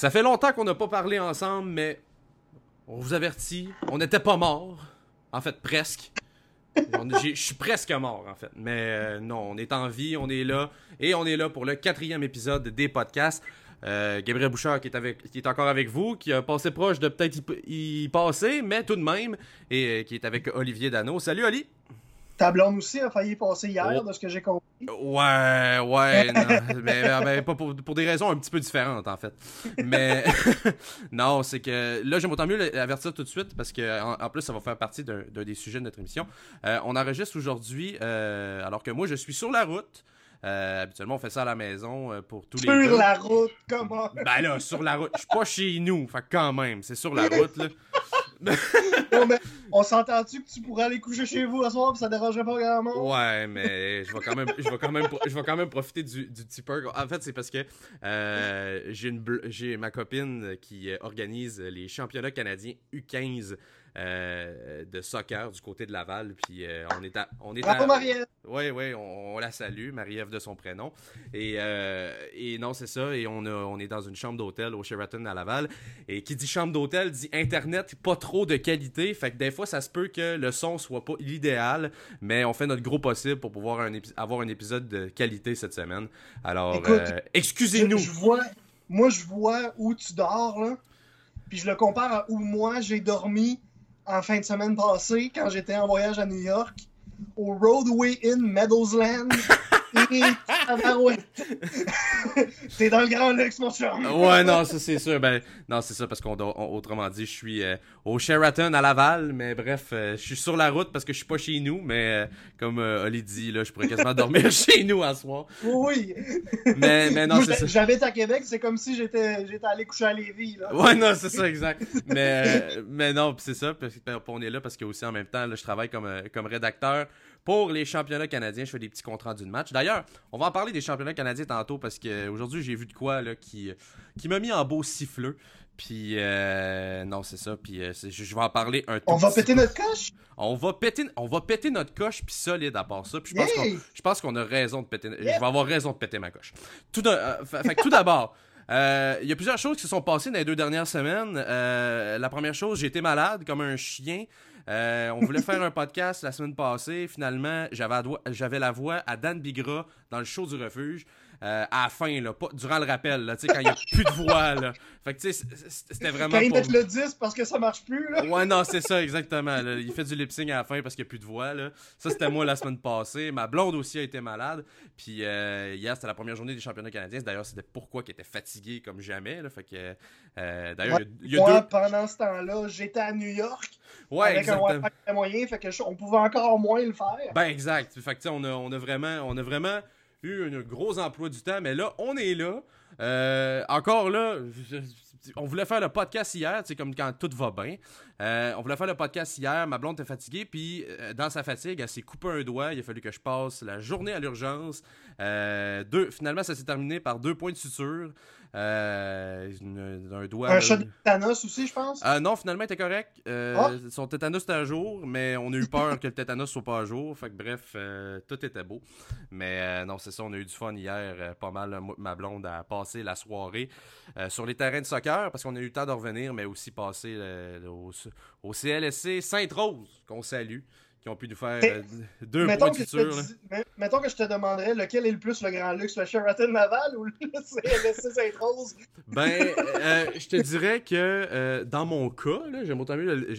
Ça fait longtemps qu'on n'a pas parlé ensemble, mais on vous avertit, on n'était pas morts. En fait, presque. Je suis presque mort, en fait. Mais euh, non, on est en vie, on est là. Et on est là pour le quatrième épisode des podcasts. Euh, Gabriel Bouchard qui est, avec, qui est encore avec vous, qui a passé proche de peut-être y, passer, mais tout de même, et euh, qui est avec Olivier Dano. Salut Oli! Ta blonde aussi a failli passer hier, oh. de ce que j'ai compris. Ouais, ouais, mais, pas pour, des raisons un petit peu différentes, en fait. Mais non, c'est que là, j'aime autant mieux l'avertir tout de suite parce que en, plus, ça va faire partie d'un des sujets de notre émission. Euh, on enregistre aujourd'hui, euh, alors que moi, je suis sur la route. Euh, habituellement, on fait ça à la maison pour tous les. Sur la route, comment? Ben là, sur la route. Je suis pas chez nous, fait quand même, c'est sur la route, là. on s'entend-tu que tu pourrais aller coucher chez vous ce soir, ça dérangerait pas vraiment? Ouais, mais je vais quand même, profiter du, du. En fait, c'est parce que euh, j'ai ma copine qui organise les championnats canadiens U15 euh, de soccer du côté de Laval. Puis euh, on est à. On est Bravo, Marie-Ève! Oui, oui, on, la salue, Marie-Ève de son prénom. Et, euh, et non, c'est ça. Et on, a, on est dans une chambre d'hôtel au Sheraton à Laval. Et qui dit chambre d'hôtel dit Internet pas trop de qualité. Fait que des fois, ça se peut que le son soit pas l'idéal. Mais on fait notre gros possible pour pouvoir un avoir un épisode de qualité cette semaine. Alors, excusez-nous. Je, vois, moi, je vois où tu dors, là. Puis je le compare à où moi j'ai dormi en fin de semaine passée quand j'étais en voyage à New York au Roadway Inn Meadowsland. T'es dans le grand luxe, mon cher. Ouais, non, ça c'est sûr. Ben, non, c'est ça parce qu'on autrement dit, je suis euh, au Sheraton à Laval, mais bref, euh, je suis sur la route parce que je suis pas chez nous, mais euh, comme Oli dit, là, je pourrais quasiment dormir chez nous à soir. Oui. Mais, mais non, c'est ça. J'habite à Québec, c'est comme si j'étais allé coucher à Lévis. Là. Ouais, non, c'est ça, exact. mais, mais non, c'est ça. On est là parce que aussi en même temps, là, je travaille comme, comme rédacteur pour les championnats canadiens. Je fais des petits comptes rendus de match. D'ailleurs, on va en parler des championnats canadiens tantôt parce qu'aujourd'hui, j'ai vu de quoi là, qui, qui m'a mis en beau siffleux. Puis, euh, non, c'est ça. Puis, euh, je, vais en parler un tout On va péter notre coche? On va péter, on va péter notre coche, puis solide à part ça. Puis, je pense qu'on a raison de péter. Je vais avoir raison de péter ma coche. Tout, euh, tout d'abord. Il y a plusieurs choses qui se sont passées dans les deux dernières semaines. la première chose, j'ai été malade comme un chien. Euh, on voulait faire un podcast la semaine passée. Finalement, j'avais la voix à Dan Bigra dans le show du refuge. Euh, à la fin, là, pas, durant le rappel, là, quand il n'y a plus de voix. Là. Fait que, tu sais, c'était vraiment. Quand il met le 10 parce que ça marche plus. Là. Ouais, non, c'est ça, exactement. Il fait du lip sync à la fin parce qu'il n'y a plus de voix. Là. Ça, c'était moi la semaine passée. Ma blonde aussi a été malade. Puis euh, hier, c'était la première journée des championnats canadiens. D'ailleurs, c'était pourquoi qu'il était fatigué comme jamais. Là. Fait que, euh, d'ailleurs, il y a, deux... pendant ce temps-là, j'étais à New York. Ouais, avec exactement. un moyen, fait que on pouvait encore moins le faire. Ben, exact. Fait que, on a, on a vraiment. On a vraiment eu un gros emploi du temps, mais là, on est là. Euh, encore là, on voulait faire le podcast hier, c'est comme quand tout va bien. Euh, on voulait faire le podcast hier, ma blonde était fatiguée, puis euh, dans sa fatigue, elle s'est coupé un doigt. Il a fallu que je passe la journée à l'urgence. deux, finalement, ça s'est terminé par deux points de suture. Euh, un doigt. Un shot de tétanos aussi, je pense? Euh, non, finalement, il était correct. Euh, ah. Son tétanos était à jour, mais on a eu peur que le tétanos soit pas à jour. Fait que bref, tout était beau. Mais non, c'est ça, on a eu du fun hier. pas mal, ma blonde a passé la soirée sur les terrains de soccer parce qu'on a eu le temps de revenir, mais aussi passer au, au CLSC Sainte-Rose, qu'on salue qui ont pu nous faire euh, deux points de suture. Mettons que je te demanderais lequel est le plus le grand luxe, le Sheraton Naval ou le CLSC Sainte-Rose? Ben, euh, je te dirais que euh, dans mon cas, j'aime autant,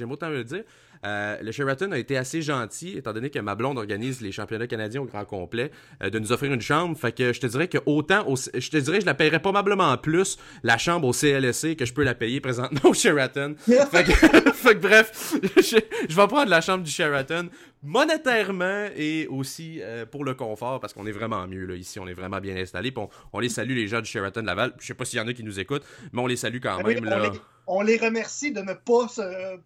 autant mieux le dire, euh, le Sheraton a été assez gentil, étant donné que ma blonde organise les championnats canadiens au grand complet, euh, de nous offrir une chambre. Fait que je te dirais que autant, je te dirais, je la paierais probablement plus la chambre au CLSC que je peux la payer présentement au Sheraton. fait, que, bref, je, vais prendre la chambre du Sheraton monétairement et aussi euh, pour le confort parce qu'on est vraiment mieux là ici on est vraiment bien installé on, on, les salue les gens du Sheraton Laval je sais pas s'il y en a qui nous écoutent mais on les salue quand même on, Les, on les remercie de ne pas se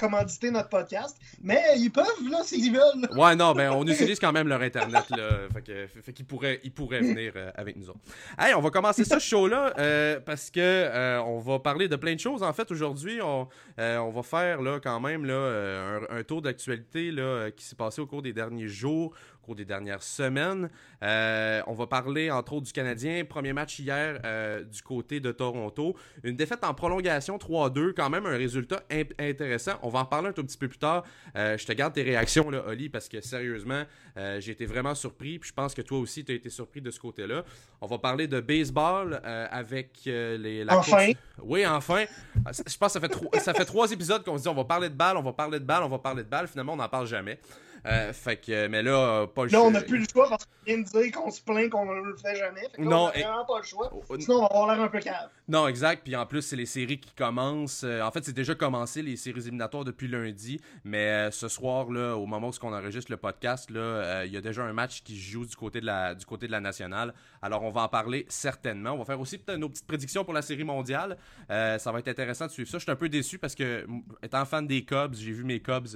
commanditer notre podcast, mais ils peuvent, là, s'ils veulent. Ouais, non, ben, on utilise quand même leur Internet, là. Fait, qu'ils pourraient, ils pourraient venir euh, avec nous autres. Hey, on va commencer ce show-là euh, parce que euh, on va parler de plein de choses. En fait, aujourd'hui, on, on va faire, là, quand même, là, un, tour d'actualité, là, qui s'est passé au cours des derniers jours au cours des dernières semaines. Euh, on va parler entre autres du Canadien. Premier match hier euh, du côté de Toronto. Une défaite en prolongation 3-2, quand même un résultat intéressant. On va en parler un tout petit peu plus tard. Euh, je te garde tes réactions, là, Oli, parce que sérieusement, j'ai été vraiment surpris. Puis je pense que toi aussi, tu as été surpris de ce côté-là. On va parler de baseball avec les, la Enfin! Oui, enfin! Je pense que ça fait, ça fait trois épisodes qu'on se dit on va parler de balle, on va parler de balle, on va parler de balle. Finalement, on n'en parle jamais. Euh, fait que, mais là, pas le choix. Là, on n'a plus le choix parce qu'on vient de dire qu'on se plaint qu'on ne le fait jamais. Fait que non, on n'a vraiment pas le choix. Sinon, on va avoir l'air un peu calme. Non, exact. Puis en plus, c'est les séries qui commencent. Euh, en fait, c'est déjà commencé les séries éliminatoires depuis lundi. Mais ce soir, là, au moment où on enregistre le podcast, là, il y a déjà un match qui joue du côté de la, du côté de la nationale. Alors, on va en parler certainement. On va faire aussi peut-être nos petites prédictions pour la série mondiale. ça va être intéressant de suivre ça. Je suis un peu déçu parce que, étant fan des Cubs, j'ai vu mes Cubs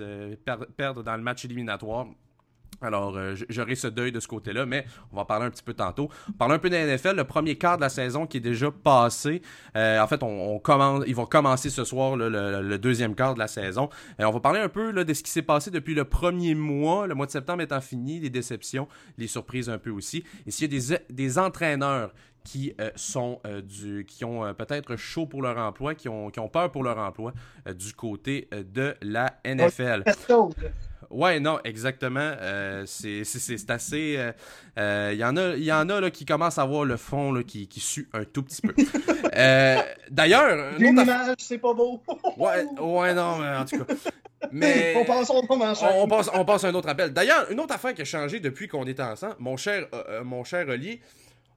perdre dans le match éliminatoire. Alors, euh, j'aurai ce deuil de ce côté-là, mais on va parler un petit peu tantôt. Parler un peu de la NFL, le premier quart de la saison qui est déjà passé. Euh, en fait, on, ils vont commencer ce soir le, deuxième quart de la saison. Et on va parler un peu de ce qui s'est passé depuis le premier mois, le mois de septembre étant fini, les déceptions, les surprises un peu aussi. Et s'il y a des, entraîneurs qui euh, sont ont peut-être chaud pour leur emploi, qui ont, qui ont peur pour leur emploi du côté de la NFL. Ouais, non, exactement. Euh, c'est assez. Il euh, euh, y en a, y en a là, qui commencent à voir le fond là, qui, qui sue un tout petit peu. D'ailleurs. Une image, c'est pas beau. ouais, ouais, non, mais en tout cas. Mais on passe, on, on, passe, on passe à un autre appel. D'ailleurs, une autre affaire qui a changé depuis qu'on était ensemble, mon cher, mon cher Oli,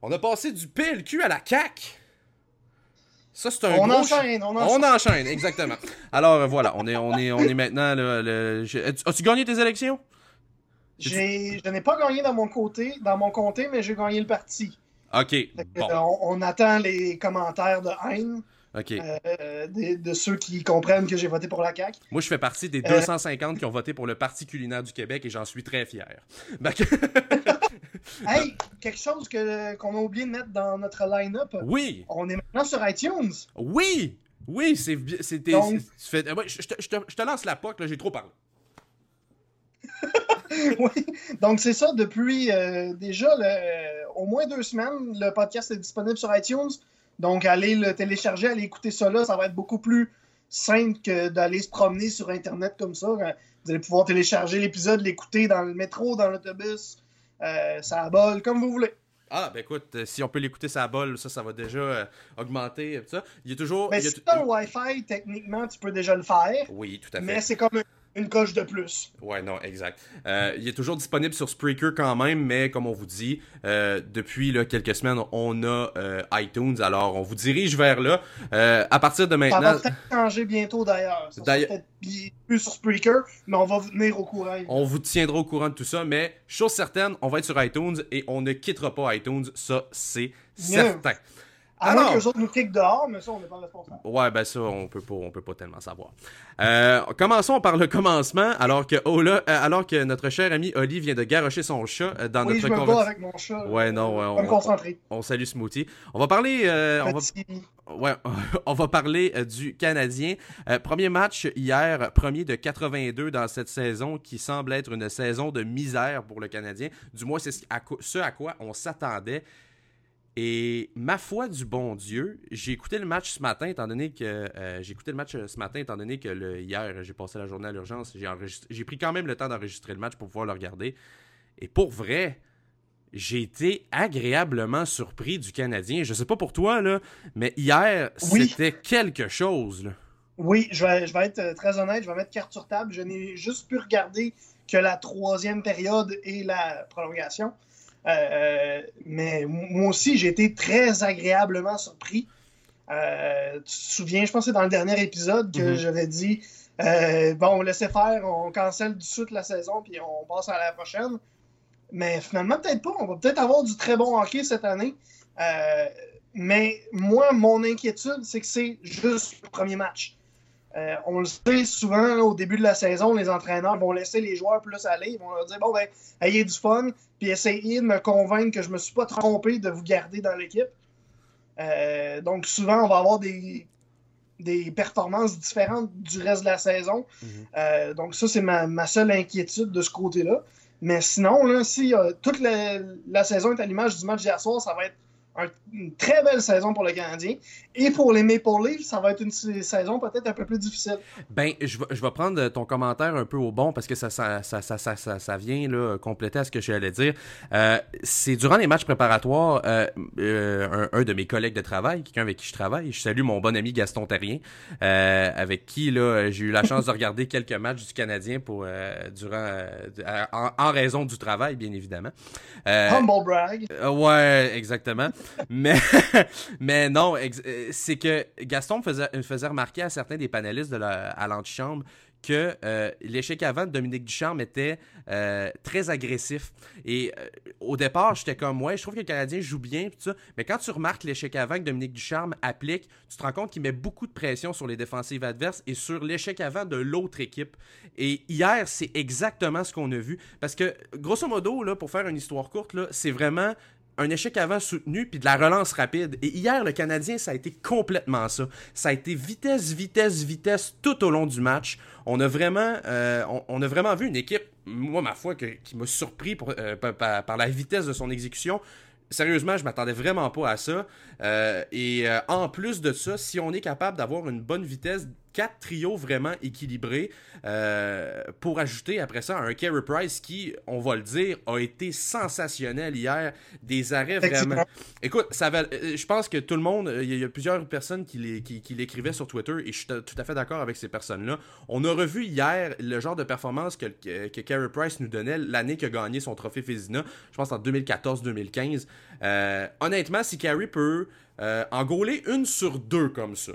on a passé du PLQ à la CAC. Ça, c'est un on enchaîne, on enchaîne. On enchaîne, exactement. Alors, euh, voilà, on est, on est, on est maintenant... As-tu gagné tes élections? Je n'ai pas gagné dans mon côté, dans mon comté, mais j'ai gagné le parti. OK, bon. on, attend les commentaires de haine. OK. Euh, de, ceux qui comprennent que j'ai voté pour la CAQ. Moi, je fais partie des 250 euh, qui ont voté pour le Parti culinaire du Québec et j'en suis très fier. hey, quelque chose qu'on a oublié de mettre dans notre line-up. Oui. On est maintenant sur iTunes. Oui. Oui, c'est. C'était. Donc... Je, te lance la POC, là, j'ai trop parlé. oui, donc c'est ça, depuis euh, déjà au moins deux semaines, le podcast est disponible sur iTunes. Donc allez le télécharger, allez écouter ça là, ça va être beaucoup plus simple que d'aller se promener sur Internet comme ça. Vous allez pouvoir télécharger l'épisode, l'écouter dans le métro, dans l'autobus, euh, ça bol, comme vous voulez. Ah, ben écoute, euh, si on peut l'écouter ça bol, ça, ça va déjà euh, augmenter. Ça. Il y a toujours. Mais si tu as un Wi-Fi, techniquement, tu peux déjà le faire. Oui, tout à fait. Mais c'est comme une coche de plus. Ouais, non, exact. Euh, il est toujours disponible sur Spreaker quand même, mais comme on vous dit, euh, depuis là, quelques semaines, on a euh, iTunes, alors on vous dirige vers là. à partir de maintenant. Ça va peut-être changer bientôt d'ailleurs. Peut-être plus sur Spreaker, mais on va vous tenir au courant. On vous tiendra au courant de tout ça, mais chose certaine, on va être sur iTunes et on ne quittera pas iTunes, ça c'est certain. Alors, moins que les autres nous kickent dehors, mais ça, on n'est pas responsable. Ouais, ben ça, on peut pas, on peut pas tellement savoir. Euh, commençons par le commencement, alors que euh, alors que notre cher ami Oli vient de garocher son chat euh, dans oui, notre je me avec mon chat. Ouais, non, on, me concentrer. On, salue Smoothie. On va parler, on va, ouais, on va parler du Canadien. premier match hier, premier de 82 dans cette saison, qui semble être une saison de misère pour le Canadien. Du moins, c'est ce à quoi on s'attendait. Et ma foi du bon Dieu, j'ai écouté le match ce matin, étant donné que euh, j'ai écouté le match ce matin, étant donné que le, hier j'ai passé la journée à l'urgence, j'ai pris quand même le temps d'enregistrer le match pour pouvoir le regarder. Et pour vrai, j'ai été agréablement surpris du Canadien. Je sais pas pour toi là, mais hier c'était quelque chose. Oui, je vais, je vais être très honnête, je vais mettre carte sur table. Je n'ai juste pu regarder que la troisième période et la prolongation. Euh, mais moi aussi, j'ai été très agréablement surpris. Euh, tu te souviens, je pense que c'est dans le dernier épisode que mhm. j'avais dit euh, bon, on laissait faire, on cancelle du suite la saison, puis on passe à la prochaine. Mais finalement, peut-être pas. On va peut-être avoir du très bon hockey cette année. mais moi, mon inquiétude, c'est que c'est juste le premier match. Euh, on le sait souvent au début de la saison, les entraîneurs vont laisser les joueurs plus aller. Ils vont leur dire bon ben, ayez du fun, puis essayez de me convaincre que je me suis pas trompé de vous garder dans l'équipe. Euh, donc souvent, on va avoir des, des performances différentes du reste de la saison. Mhm. Euh, donc ça, c'est ma, seule inquiétude de ce côté-là. Mais sinon, là, si toute la, la, saison est à l'image du match d'hier soir, ça va être une très belle saison pour le Canadien. Et pour les Maple Leafs, ça va être une saison peut-être un peu plus difficile. Ben, je vais, je vais prendre ton commentaire un peu au bon parce que ça, ça, ça, ça, ça vient là, compléter à ce que j'allais dire. Euh, c'est durant les matchs préparatoires, euh, euh, un, de mes collègues de travail, quelqu'un avec qui je travaille, je salue mon bon ami Gaston Terrien, avec qui là j'ai eu la chance de regarder quelques matchs du Canadien pour durant en, en, raison du travail, bien évidemment. Humble brag. ouais, exactement mais, non, euh, c'est que Gaston faisait, faisait remarquer à certains des panélistes de la, à l'antichambre que euh, l'échec avant de Dominique Ducharme était euh, très agressif. Et au départ, j'étais comme, ouais, je trouve que le Canadien joue bien. Mais quand tu remarques l'échec avant que Dominique Ducharme applique, tu te rends compte qu'il met beaucoup de pression sur les défensives adverses et sur l'échec avant de l'autre équipe. Et hier, c'est exactement ce qu'on a vu. Parce que, grosso modo, pour faire une histoire courte, c'est vraiment un échec avant soutenu puis de la relance rapide. Et hier, le Canadien, ça a été complètement ça. Ça a été vitesse, vitesse, vitesse tout au long du match. On a vraiment, euh, on, a vraiment vu une équipe, moi, ma foi, qui m'a surpris euh, par, la vitesse de son exécution sérieusement, je m'attendais vraiment pas à ça. Euh, et en plus de ça, si on est capable d'avoir une bonne vitesse quatre trios vraiment équilibrés euh, pour ajouter après ça un Carey Price qui, on va le dire, a été sensationnel hier. Des arrêts vraiment. Écoute, ça va, euh, je pense que tout le monde, il y, a plusieurs personnes qui l'écrivaient sur Twitter et je suis tout à fait d'accord avec ces personnes-là. On a revu hier le genre de performance que, que, Carey Price nous donnait l'année qu'il a gagné son trophée Fézina, je pense en 2014-2015. Euh, honnêtement, si Carey peut en gauler une sur deux comme ça,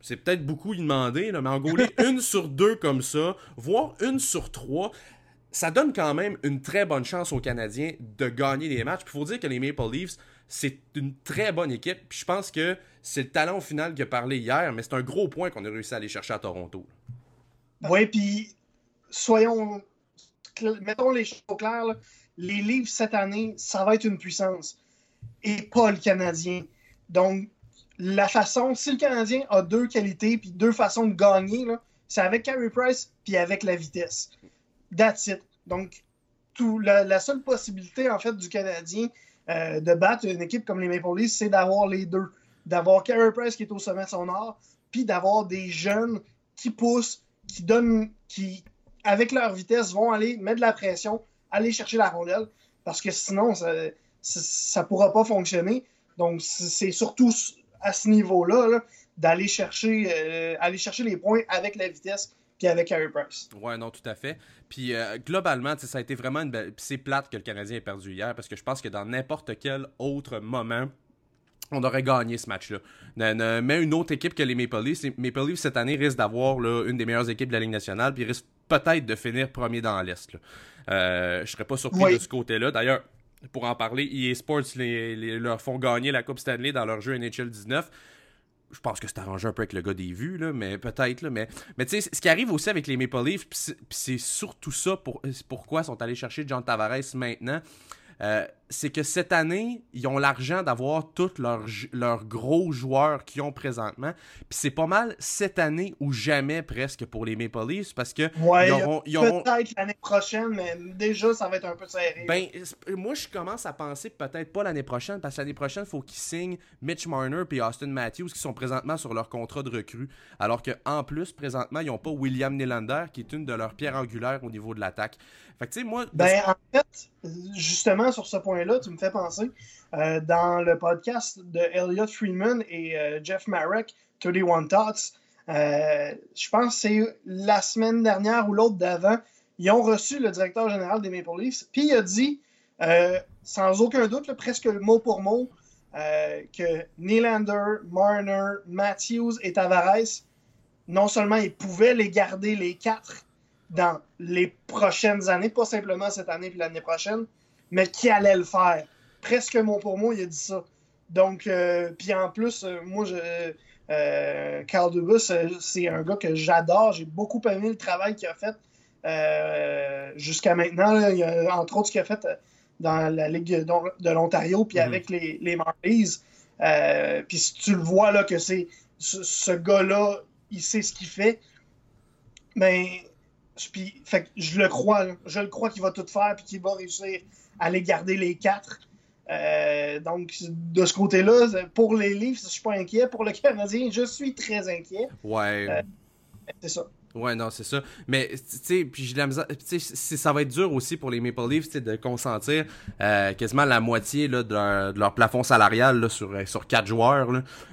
c'est peut-être beaucoup y demander, mais en gauler une sur deux comme ça, voire une sur trois, ça donne quand même une très bonne chance aux Canadiens de gagner des matchs. Il faut dire que les Maple Leafs, c'est une très bonne équipe. Puis je pense que c'est le talent au final qui a parlé hier, mais c'est un gros point qu'on a réussi à aller chercher à Toronto. Oui, puis soyons. Mettons les choses claires. Les Leafs cette année, ça va être une puissance. Et pas le Canadien. Donc, la façon, si le Canadien a deux qualités puis deux façons de gagner, c'est avec Carey Price puis avec la vitesse. That's. Donc, la, seule possibilité en fait du Canadien euh, de battre une équipe comme les Maple Leafs, c'est d'avoir les deux. D'avoir Carey Price qui est au sommet de son art, puis d'avoir des jeunes qui poussent, qui donnent, qui, avec leur vitesse, vont aller mettre de la pression, aller chercher la rondelle, parce que sinon, ça ne pourra pas fonctionner. Donc, c'est surtout à ce niveau-là, d'aller chercher, euh, aller chercher les points avec la vitesse puis avec Harry Price. Ouais, non, tout à fait. Puis euh, globalement, ça a été vraiment une belle. c'est plate que le Canadien ait perdu hier parce que je pense que dans n'importe quel autre moment, on aurait gagné ce match-là. Mais une autre équipe que les Maple Leafs, les Maple Leafs cette année risque d'avoir une des meilleures équipes de la Ligue nationale, puis risque peut-être de finir premier dans l'Est. Euh, je serais pas surpris de ce côté-là. D'ailleurs, pour en parler, EA Sports leur font gagner la Coupe Stanley dans leur jeu NHL 19 je pense que c'est arrangé un peu avec le gars des vues, là, mais peut-être. Mais, mais tu sais, ce qui arrive aussi avec les Maple Leafs, c'est surtout ça pour, pourquoi ils sont allés chercher John Tavares maintenant. Euh, c'est que cette année, ils ont l'argent d'avoir tous leurs, leurs gros joueurs qu'ils ont présentement. Puis c'est pas mal cette année ou jamais presque pour les Maple Leafs parce que. Ouais, auront, peut-être l'année prochaine, mais déjà, ça va être un peu serré. Ben, moi, je commence à penser peut-être pas l'année prochaine parce que l'année prochaine, il faut qu'ils signent Mitch Marner et Austin Matthews qui sont présentement sur leur contrat de recrue. Alors qu'en plus, présentement, ils n'ont pas William Nylander qui est une de leurs pierres angulaires au niveau de l'attaque. Fait que, tu sais, moi. Ben, en fait, justement, sur ce point là tu me fais penser. Euh, dans le podcast de Elliot Freeman et euh, Jeff Marek, 31 Thoughts, euh, je pense que c'est la semaine dernière ou l'autre d'avant, ils ont reçu le directeur général des Maple Leafs, puis il a dit, sans aucun doute, presque mot pour mot, que Nylander, Marner, Matthews et Tavares, non seulement ils pouvaient les garder les quatre dans les prochaines années, pas simplement cette année puis l'année prochaine, mais qui allait le faire? Presque mot pour mot, il a dit ça. Donc, euh, puis en plus, euh, moi, je, euh, Carl Dubus, c'est un gars que j'adore. J'ai beaucoup aimé le travail qu'il a fait jusqu'à maintenant. entre autres, ce qu'il a fait dans la Ligue de, l'Ontario, puis mhm. avec les, les Marlies. puis si tu le vois, là, que c'est ce, ce gars-là, il sait ce qu'il fait. Mais Puis, fait, je le crois. Je le crois qu'il va tout faire puis qu'il va réussir les garder les quatre. Euh, donc, de ce côté-là, pour les Leafs, je suis pas inquiet. Pour le Canadien, je suis très inquiet. Ouais. Euh, c'est ça. Ouais, non, c'est ça. Mais, tu sais, puis j'ai la misère. Tu sais, ça va être dur aussi pour les Maple Leafs de consentir euh, quasiment la moitié là, de, leur, de, leur, plafond salarial là, sur, sur quatre joueurs.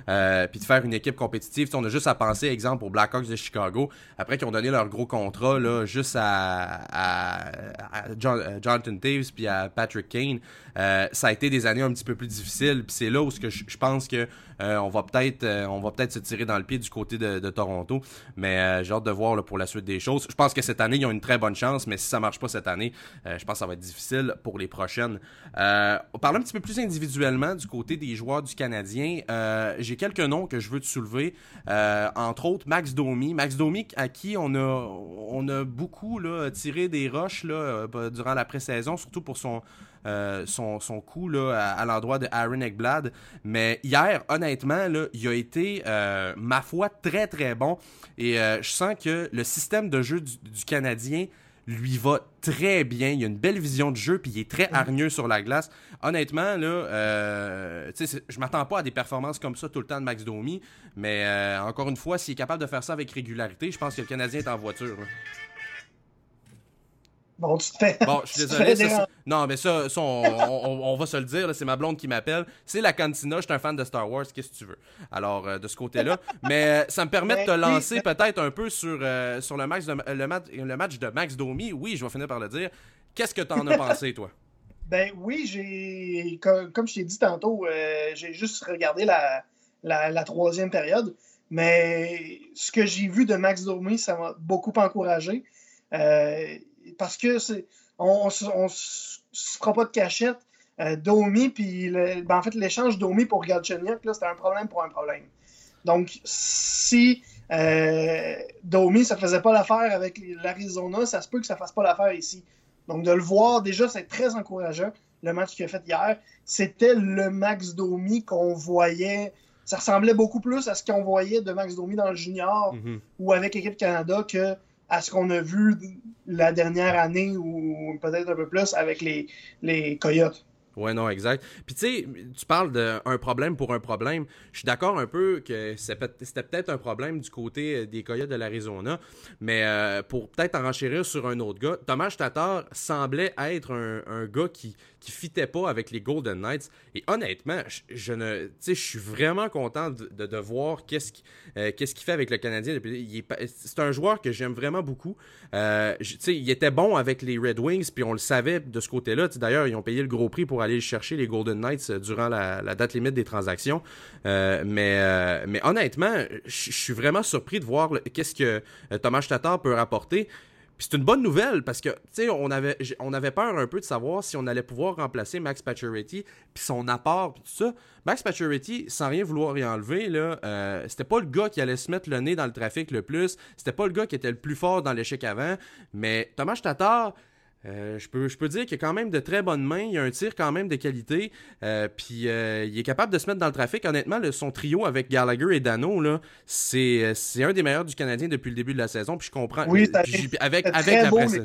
Euh, puis de faire une équipe compétitive. T'sais, on a juste à penser, exemple, aux Blackhawks de Chicago, après qu'ils ont donné leur gros contrat là, juste à, à, à John, euh, Jonathan Taves puis à Patrick Kane. Euh, ça a été des années un petit peu plus difficiles. C'est là où je, pense que euh, on va peut-être euh, on va peut-être se tirer dans le pied du côté de, Toronto. Mais j'ai hâte de voir pour la suite des choses. Je pense que cette année, ils ont une très bonne chance, mais si ça marche pas cette année, je pense que ça va être difficile pour les prochaines. on parle un petit peu plus individuellement du côté des joueurs du Canadien. j'ai quelques noms que je veux te soulever. entre autres, Max Domi. Max Domi à qui on a on a beaucoup tiré des roches durant la pré-saison, surtout pour son euh, son, son, coup là, à, à l'endroit de Aaron Ekblad. Mais hier, honnêtement, là, il a été, euh, ma foi, très très bon. Et euh, je sens que le système de jeu du, du, Canadien lui va très bien. Il a une belle vision de jeu, puis il est très hargneux sur la glace. Honnêtement, là, euh, je m'attends pas à des performances comme ça tout le temps de Max Domi. Mais euh, encore une fois, s'il est capable de faire ça avec régularité, je pense que le Canadien est en voiture. Bon, tu te fais. Bon, je suis désolé. Ça, non, mais ça, ça on, on, on, va se le dire. C'est ma blonde qui m'appelle. C'est la cantina. Je suis un fan de Star Wars. Qu'est-ce que tu veux? Alors, euh, de ce côté-là. mais euh, ça me permet de te lancer peut-être un peu sur, euh, sur le, match de, le, match, le match de Max Domi. Oui, je vais finir par le dire. Qu'est-ce que tu en as pensé, toi? Ben oui, j'ai. Comme, comme, je t'ai dit tantôt, euh, j'ai juste regardé la, la, la, troisième période. Mais ce que j'ai vu de Max Domi, ça m'a beaucoup encouragé. Euh, parce que on, on, se fera pas de cachette. Euh, Domi, puis ben en fait, l'échange Domi pour Galchenyuk, là, c'était un problème pour un problème. Donc, si euh, Domi, ça faisait pas l'affaire avec l'Arizona, ça se peut que ça fasse pas l'affaire ici. Donc, de le voir, déjà, c'est très encourageant. Le match qu'il a fait hier, c'était le Max Domi qu'on voyait. Ça ressemblait beaucoup plus à ce qu'on voyait de Max Domi dans le junior mm -hmm. ou avec l'équipe Canada que à ce qu'on a vu la dernière année ou peut-être un peu plus avec les, Coyotes. Ouais, non, exact. Puis tu sais, tu parles d'un problème pour un problème. Je suis d'accord un peu que c'était peut-être un problème du côté des Coyotes de l'Arizona, mais euh, pour peut-être en renchérir sur un autre gars, Thomas Tatar semblait être un gars qui, qui fitait pas avec les Golden Knights. Et honnêtement, je, je suis vraiment content de, de, voir qu'est-ce qu'il euh, qu qu fait avec le Canadien. C'est un joueur que j'aime vraiment beaucoup. Euh, il était bon avec les Red Wings, puis on le savait de ce côté-là. D'ailleurs, ils ont payé le gros prix pour aller chercher les Golden Knights durant la, date limite des transactions. Euh, mais, euh, mais honnêtement, je suis vraiment surpris de voir qu'est-ce que Thomas Tatar peut rapporter. Puis c'est une bonne nouvelle parce que, tu sais, on avait, peur un peu de savoir si on allait pouvoir remplacer Max Pacioretty puis son apport tout ça. Max Pacioretty, sans rien vouloir y enlever, là, euh, c'était pas le gars qui allait se mettre le nez dans le trafic le plus. C'était pas le gars qui était le plus fort dans l'échec avant. Mais Thomas Tatar, euh, je, peux, je peux dire qu'il a quand même de très bonnes mains, il a un tir quand même de qualité, euh, puis euh, il est capable de se mettre dans le trafic. Honnêtement, le, son trio avec Gallagher et Dano, c'est un des meilleurs du Canadien depuis le début de la saison, puis je comprends. Oui, puis, avec, avec la presse.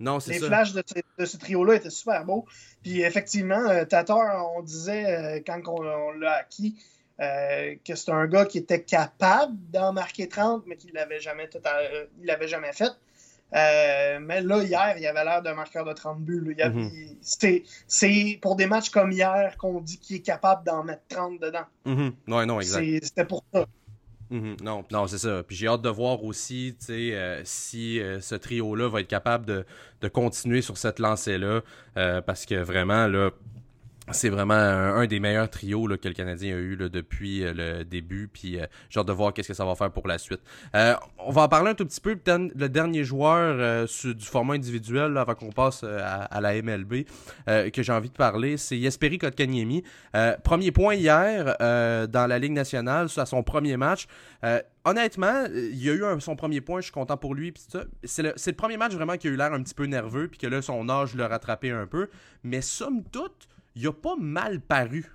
Non, c'est Les ça. flashs de, de ce trio-là étaient super beaux. Puis effectivement, Tatar, on disait quand on, on l'a acquis, euh, que c'est un gars qui était capable d'en marquer 30, mais qu'il l'avait jamais, euh, il l'avait jamais fait. Euh, mais là, hier, il avait l'air d'un marqueur de 30 buts. Mm -hmm. C'est pour des matchs comme hier qu'on dit qu'il est capable d'en mettre 30 dedans. Mm -hmm. Non, exact. C'était pour ça. Mm -hmm. Non, non c'est ça. Puis j'ai hâte de voir aussi euh, si euh, ce trio-là va être capable de, de, continuer sur cette lancée-là. Parce que vraiment, là, c'est vraiment un, un, des meilleurs trios que le Canadien a eu depuis euh, le début. Puis euh, j'ai hâte de voir qu'est-ce que ça va faire pour la suite. Euh, on va en parler un tout petit peu. Le dernier joueur euh, du format individuel avant qu'on passe à, la MLB que j'ai envie de parler, c'est Jesperi Kotkaniemi. premier point hier dans la Ligue nationale, à son premier match. honnêtement, il y a eu son premier point, je suis content pour lui. C'est le, le, premier match vraiment qui a eu l'air un petit peu nerveux, puis que là, son âge l'a rattrapé un peu. Mais somme toute, il a pas mal paru.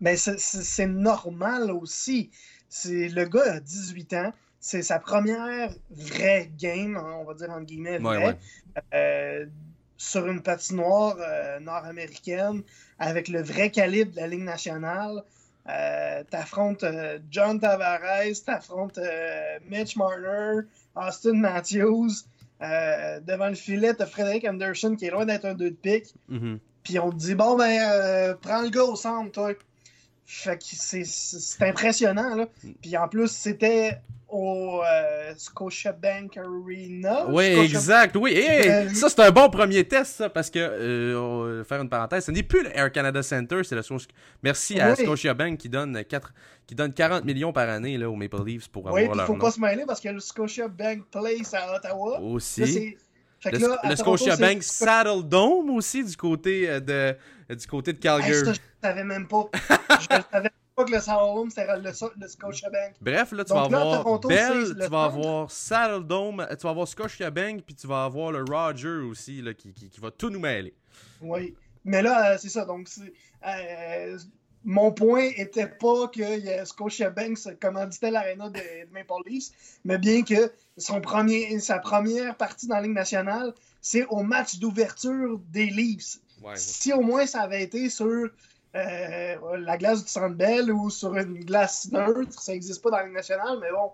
Mais c'est normal aussi. Le gars a 18 ans. c'est sa première vraie game, hein, on va dire en guillemets, vraie, ouais. euh, sur une patinoire euh, nord-américaine avec le vrai calibre de la Ligue nationale. Euh, t'affrontes euh, John Tavares, t'affrontes euh, Mitch Marner, Austin Matthews. Devant le filet, t'as Frédéric Anderson qui est loin d'être un 2 de pique. Mhm. Puis on te dit, bon, ben, euh, prends le gars au centre, toi. Fait que c'est- impressionnant, là. Puis en plus, c'était au euh, Scotiabank Arena. Oui, Scotia- exact. Oui, Hey, Euh, ça c'est un bon premier test, ça, parce que, euh, faire une parenthèse, ce n'est plus le Air Canada Center, c'est le Merci à Oui. Scotiabank qui donne, 4, qui donne 40 millions par année là, aux Maple Leafs pour Oui, avoir puis leur faut nom. pas se mêler parce que le Scotiabank Place à Ottawa. Aussi. Fait que le là, le Toronto, Scotiabank c'est- Saddle Dome aussi du côté euh, de, euh, du côté de Hey, Calgary. ça, je savais même pas. je savais pas que le Saddledome, c'était le, le Scotiabank. Bref, là, tu Donc vas avoir Toronto, Bell, tu le vas avoir Saddle Dome, euh, tu vas avoir Scotiabank, puis tu vas avoir le Roger aussi, là, qui, qui, qui va tout nous mêler. Oui. Mais là, euh, c'est ça. Donc, c'est- euh, mon point était pas que euh, Scotiabank commanditait l'aréna de, de Maple Leafs, mais bien que son premier, sa première partie dans la Ligue nationale, c'est au match d'ouverture des Leafs. Ouais. Si au moins ça avait été sur euh, la glace du Centre Bell ou sur une glace neutre, ça n'existe pas dans la Ligue nationale, mais bon,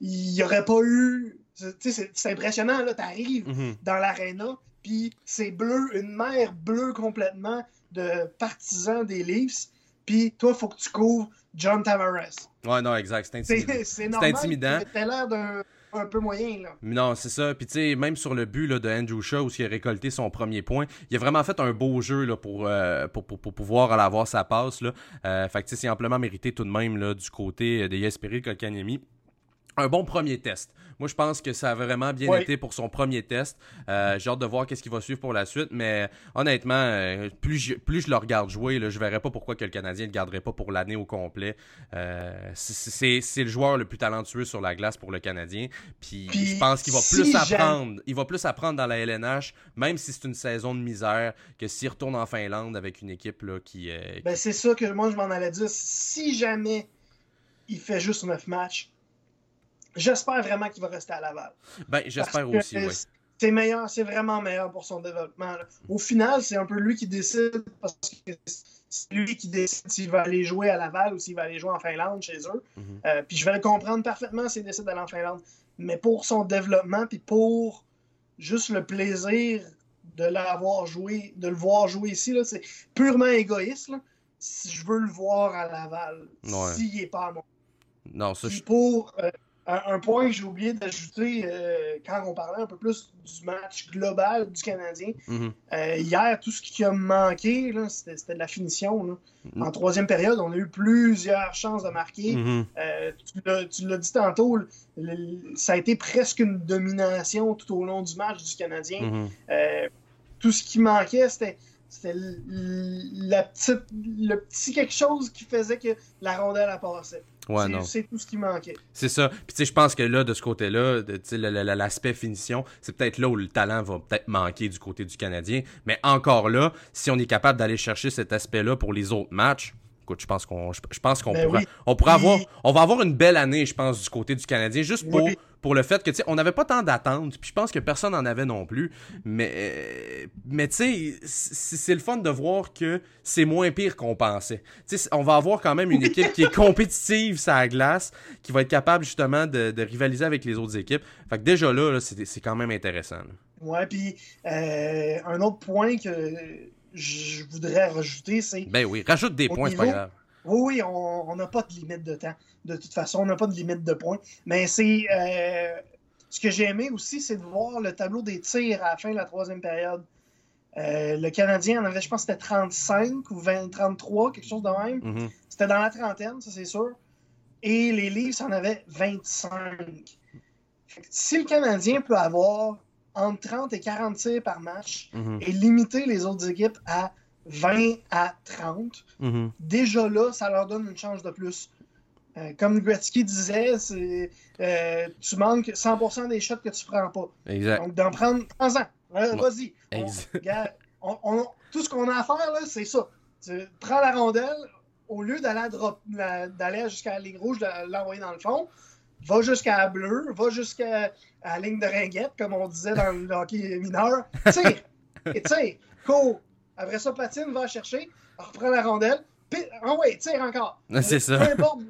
il n'y aurait pas eu. c'est- impressionnant, là, t'arrives Mhm. dans l'aréna, puis c'est bleu, une mer bleue complètement de partisans des Leafs, puis toi, faut que tu couvres John Tavares. Ouais, non, exact, c'est intimidant. C'est intimidant. T'as l'air d'un un peu moyen, là. Non, c'est ça. Puis tu sais, même sur le but là, de Andrew Shaw, où il a récolté son premier point, il a vraiment fait un beau jeu là, pour, euh, pour, pour, pour pouvoir aller avoir sa passe. Là. Euh, fait que tu sais, c'est amplement mérité tout de même là, du côté de Jesperi Kotkaniemi. Un bon premier test. Moi, je pense que ça a vraiment bien été pour son premier test. Euh, J'ai hâte de voir qu'est-ce qui va suivre pour la suite. Mais honnêtement, euh, plus, je, plus je le regarde jouer, là, je verrais pas pourquoi que le Canadien ne le garderait pas pour l'année au complet. Euh, c'est- le joueur le plus talentueux sur la glace pour le Canadien. Puis, Puis, je pense qu'il va si plus apprendre. Il va plus apprendre dans la LNH, même si c'est une saison de misère, que s'il retourne en Finlande avec une équipe là, qui. Ben, c'est ça que moi, je m'en allais dire. Si jamais il fait juste 9 matchs, j'espère vraiment qu'il va rester à Laval. Ben, j'espère aussi, oui. C'est meilleur, c'est vraiment meilleur pour son développement. là. Au final, c'est un peu lui qui décide parce que c'est lui qui décide s'il va aller jouer à Laval ou s'il va aller jouer en Finlande chez eux. Mhm. Euh, puis je vais le comprendre parfaitement s'il décide d'aller en Finlande. Mais pour son développement, puis pour juste le plaisir de l'avoir joué, de le voir jouer ici, c'est purement égoïste. là. Si je veux le voir à Laval, Ouais. s'il n'est pas à mon Non, ça, puis pour euh, un, un point que j'ai oublié d'ajouter euh, quand on parlait un peu plus du match global du Canadien, Mhm. euh, hier, tout ce qui a manqué, là, c'était de la finition. là. Mhm. En troisième période, on a eu plusieurs chances de marquer. Mhm. Euh, tu l'as- dit tantôt, le- le- ça a été presque une domination tout au long du match du Canadien. Tout ce qui manquait, c'était c'était l- la petite, le petit quelque chose qui faisait que la rondelle a passé. Ouais, C'est- tout ce qui manquait. C'est ça. Puis tu sais, je pense que là, de ce côté-là, l'aspect finition, c'est peut-être là où le talent va peut-être manquer du côté du Canadien. Mais encore là, si on est capable d'aller chercher cet aspect-là pour les autres matchs, écoute, je pense qu'on, je, pense qu'on Ben pourra, oui. on pourra avoir, on va avoir une belle année, je pense, du côté du Canadien, juste pour, Oui. pour le fait que, tu sais, on n'avait pas tant d'attentes, puis je pense que personne n'en avait non plus. Mais, euh, mais tu sais, c'est le fun de voir que c'est moins pire qu'on pensait. Tu sais, on va avoir quand même une équipe qui est compétitive la glace, qui va être capable justement de, de rivaliser avec les autres équipes. Fait que déjà là, là, c'est c'est quand même intéressant. là. Ouais, puis euh, un autre point que je voudrais rajouter, c'est Ben oui, rajoute des points, c'est pas niveau- grave. oui, oui, on n'a pas de limite de temps. De toute façon, on n'a pas de limite de points. Mais c'est euh, ce que j'ai aimé aussi, c'est de voir le tableau des tirs à la fin de la troisième période. Euh, le Canadien en avait, je pense, c'était 35 ou 20, 33, quelque chose de même. Mhm. C'était dans la trentaine, ça c'est sûr. Et les Leafs en avaient 25. Fait que si le Canadien peut avoir entre 30 et 40 tirs par match Mhm. et limiter les autres équipes à 20 à 30, Mhm. déjà là, ça leur donne une chance de plus. Euh, comme Gretzky disait, euh, tu manques 100% des shots que tu prends pas. Exact. Donc, d'en prendre 100 ans. Euh. Vas-y. Tout ce qu'on a à faire, là, c'est ça. Tu prends la rondelle, au lieu d'aller jusqu'à la ligne rouge, de l'envoyer dans le fond, va jusqu'à la bleue, va jusqu'à la ligne de ringuette, comme on disait dans le hockey mineur. Tire! Et tire! Cours! Après ça, patine, va chercher, reprend la rondelle, puis envoie, tire encore. C'est ça.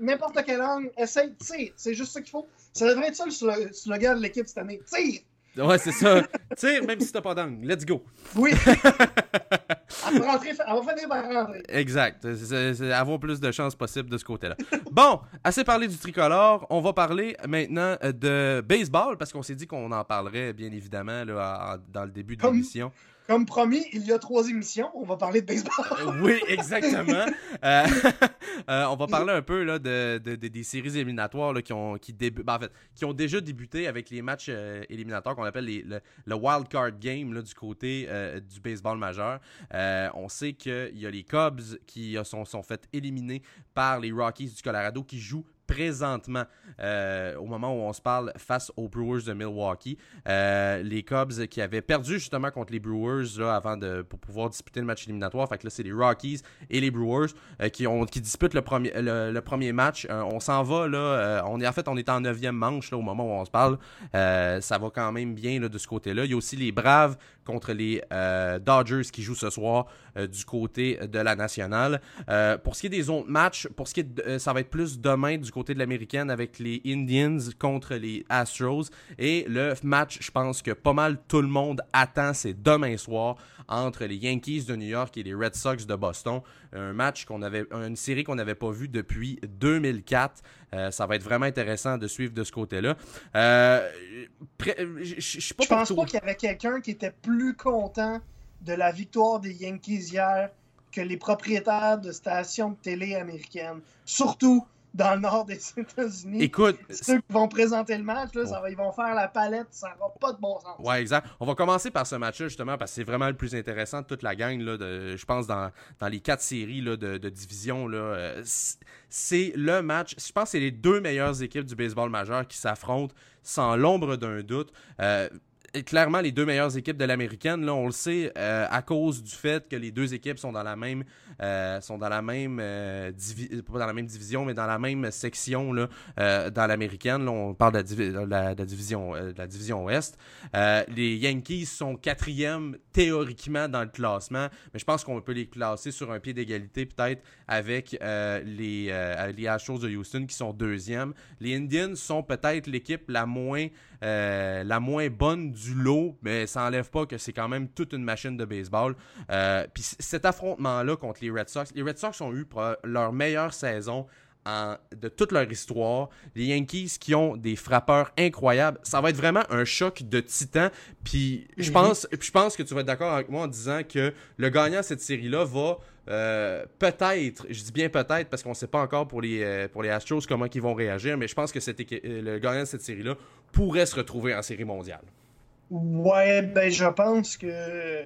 N'importe quelle angle, essaye, tire. C'est juste ça qu'il faut. Ça devrait être ça le slo- slogan de l'équipe cette année. Tire! Ouais, c'est ça. Tire, même si t'as pas d'angle. Let's go. Oui! elle, va rentrer, elle va finir par rentrer. Exact. C'est- avoir plus de chances possible de ce côté-là. Bon, assez parlé du tricolore. On va parler maintenant euh, de baseball parce qu'on s'est dit qu'on en parlerait bien évidemment là, dans le début de l'émission. Comme promis, il y a trois émissions. On va parler de baseball. Euh, Oui, exactement. Euh, euh, on va parler un peu là, de, de- de- des séries éliminatoires là, qui, ont, qui, débu- ben, en fait, qui ont déjà débuté avec les matchs euh, éliminatoires qu'on appelle les- le, le wild card game là, du côté du baseball majeur. On sait qu'il y a les Cubs qui sont, sont fait éliminer par les Rockies du Colorado qui jouent présentement, euh, au moment où on se parle, face aux Brewers de Milwaukee. Euh, les Cubs qui avaient perdu justement contre les Brewers avant de, pour pouvoir disputer le match éliminatoire. Fait que là, c'est les Rockies et les Brewers euh, qui, ont, disputent le premier, match. On s'en va, là. on est, en fait, on est en neuvième manche là, au moment où on se parle. Ça va quand même bien là, de ce côté-là. Il y a aussi les Braves contre les euh, Dodgers qui jouent ce soir euh, du côté de la nationale. Euh, pour ce qui est des autres matchs, pour ce qui est ça va être plus demain du côté de l'américaine avec les Indians contre les Astros. Et le match, je pense que pas mal tout le monde attend, c'est demain soir entre les Yankees de New York et les Red Sox de Boston. Un match qu'on avait, une série qu'on n'avait pas vue depuis 2004. Euh, ça va être vraiment intéressant de suivre de ce côté-là. Euh, je pense pas qu'il y avait quelqu'un qui était plus content de la victoire des Yankees hier que les propriétaires de stations de télé américaines. Surtout dans le nord des États-Unis. Écoute, Ceux qui vont présenter le match, là, ça va- ils vont faire la palette, ça n'aura pas de bon sens. Ouais, exact. On va commencer par ce match-là, justement, parce que c'est vraiment le plus intéressant de toute la gang, là, de, je pense, dans, dans les quatre séries là, de, de division. Là, euh, c'est le match. Je pense que c'est les deux meilleures équipes du baseball majeur qui s'affrontent sans l'ombre d'un doute. Euh, clairement, les deux meilleures équipes de l'américaine, là, on le sait, euh, à cause du fait que les deux équipes sont dans la même, euh, sont dans la même, euh, pas dans la même division, mais dans la même section là, dans l'américaine. Là, on parle de la, division, la division Ouest. Les Yankees sont quatrième théoriquement dans le classement, mais je pense qu'on peut les classer sur un pied d'égalité peut-être avec les, les Astros de Houston qui sont deuxième. Les Indians sont peut-être l'équipe la moins euh, la moins bonne du lot, mais ça enlève pas que c'est quand même toute une machine de baseball. Euh, Puis cet affrontement-là contre les Red Sox, les Red Sox ont eu pro- leur meilleure saison en- de toute leur histoire. Les Yankees qui ont des frappeurs incroyables. Ça va être vraiment un choc de titan. Puis je Mhm. pense, puis je pense que tu vas être d'accord avec moi en disant que le gagnant de cette série-là va euh, peut-être, je dis bien peut-être parce qu'on ne sait pas encore pour les, euh, pour les Astros comment ils vont réagir, mais je pense que cette euh, le gagnant de cette série-là pourrait se retrouver en série mondiale. Ouais, ben je pense que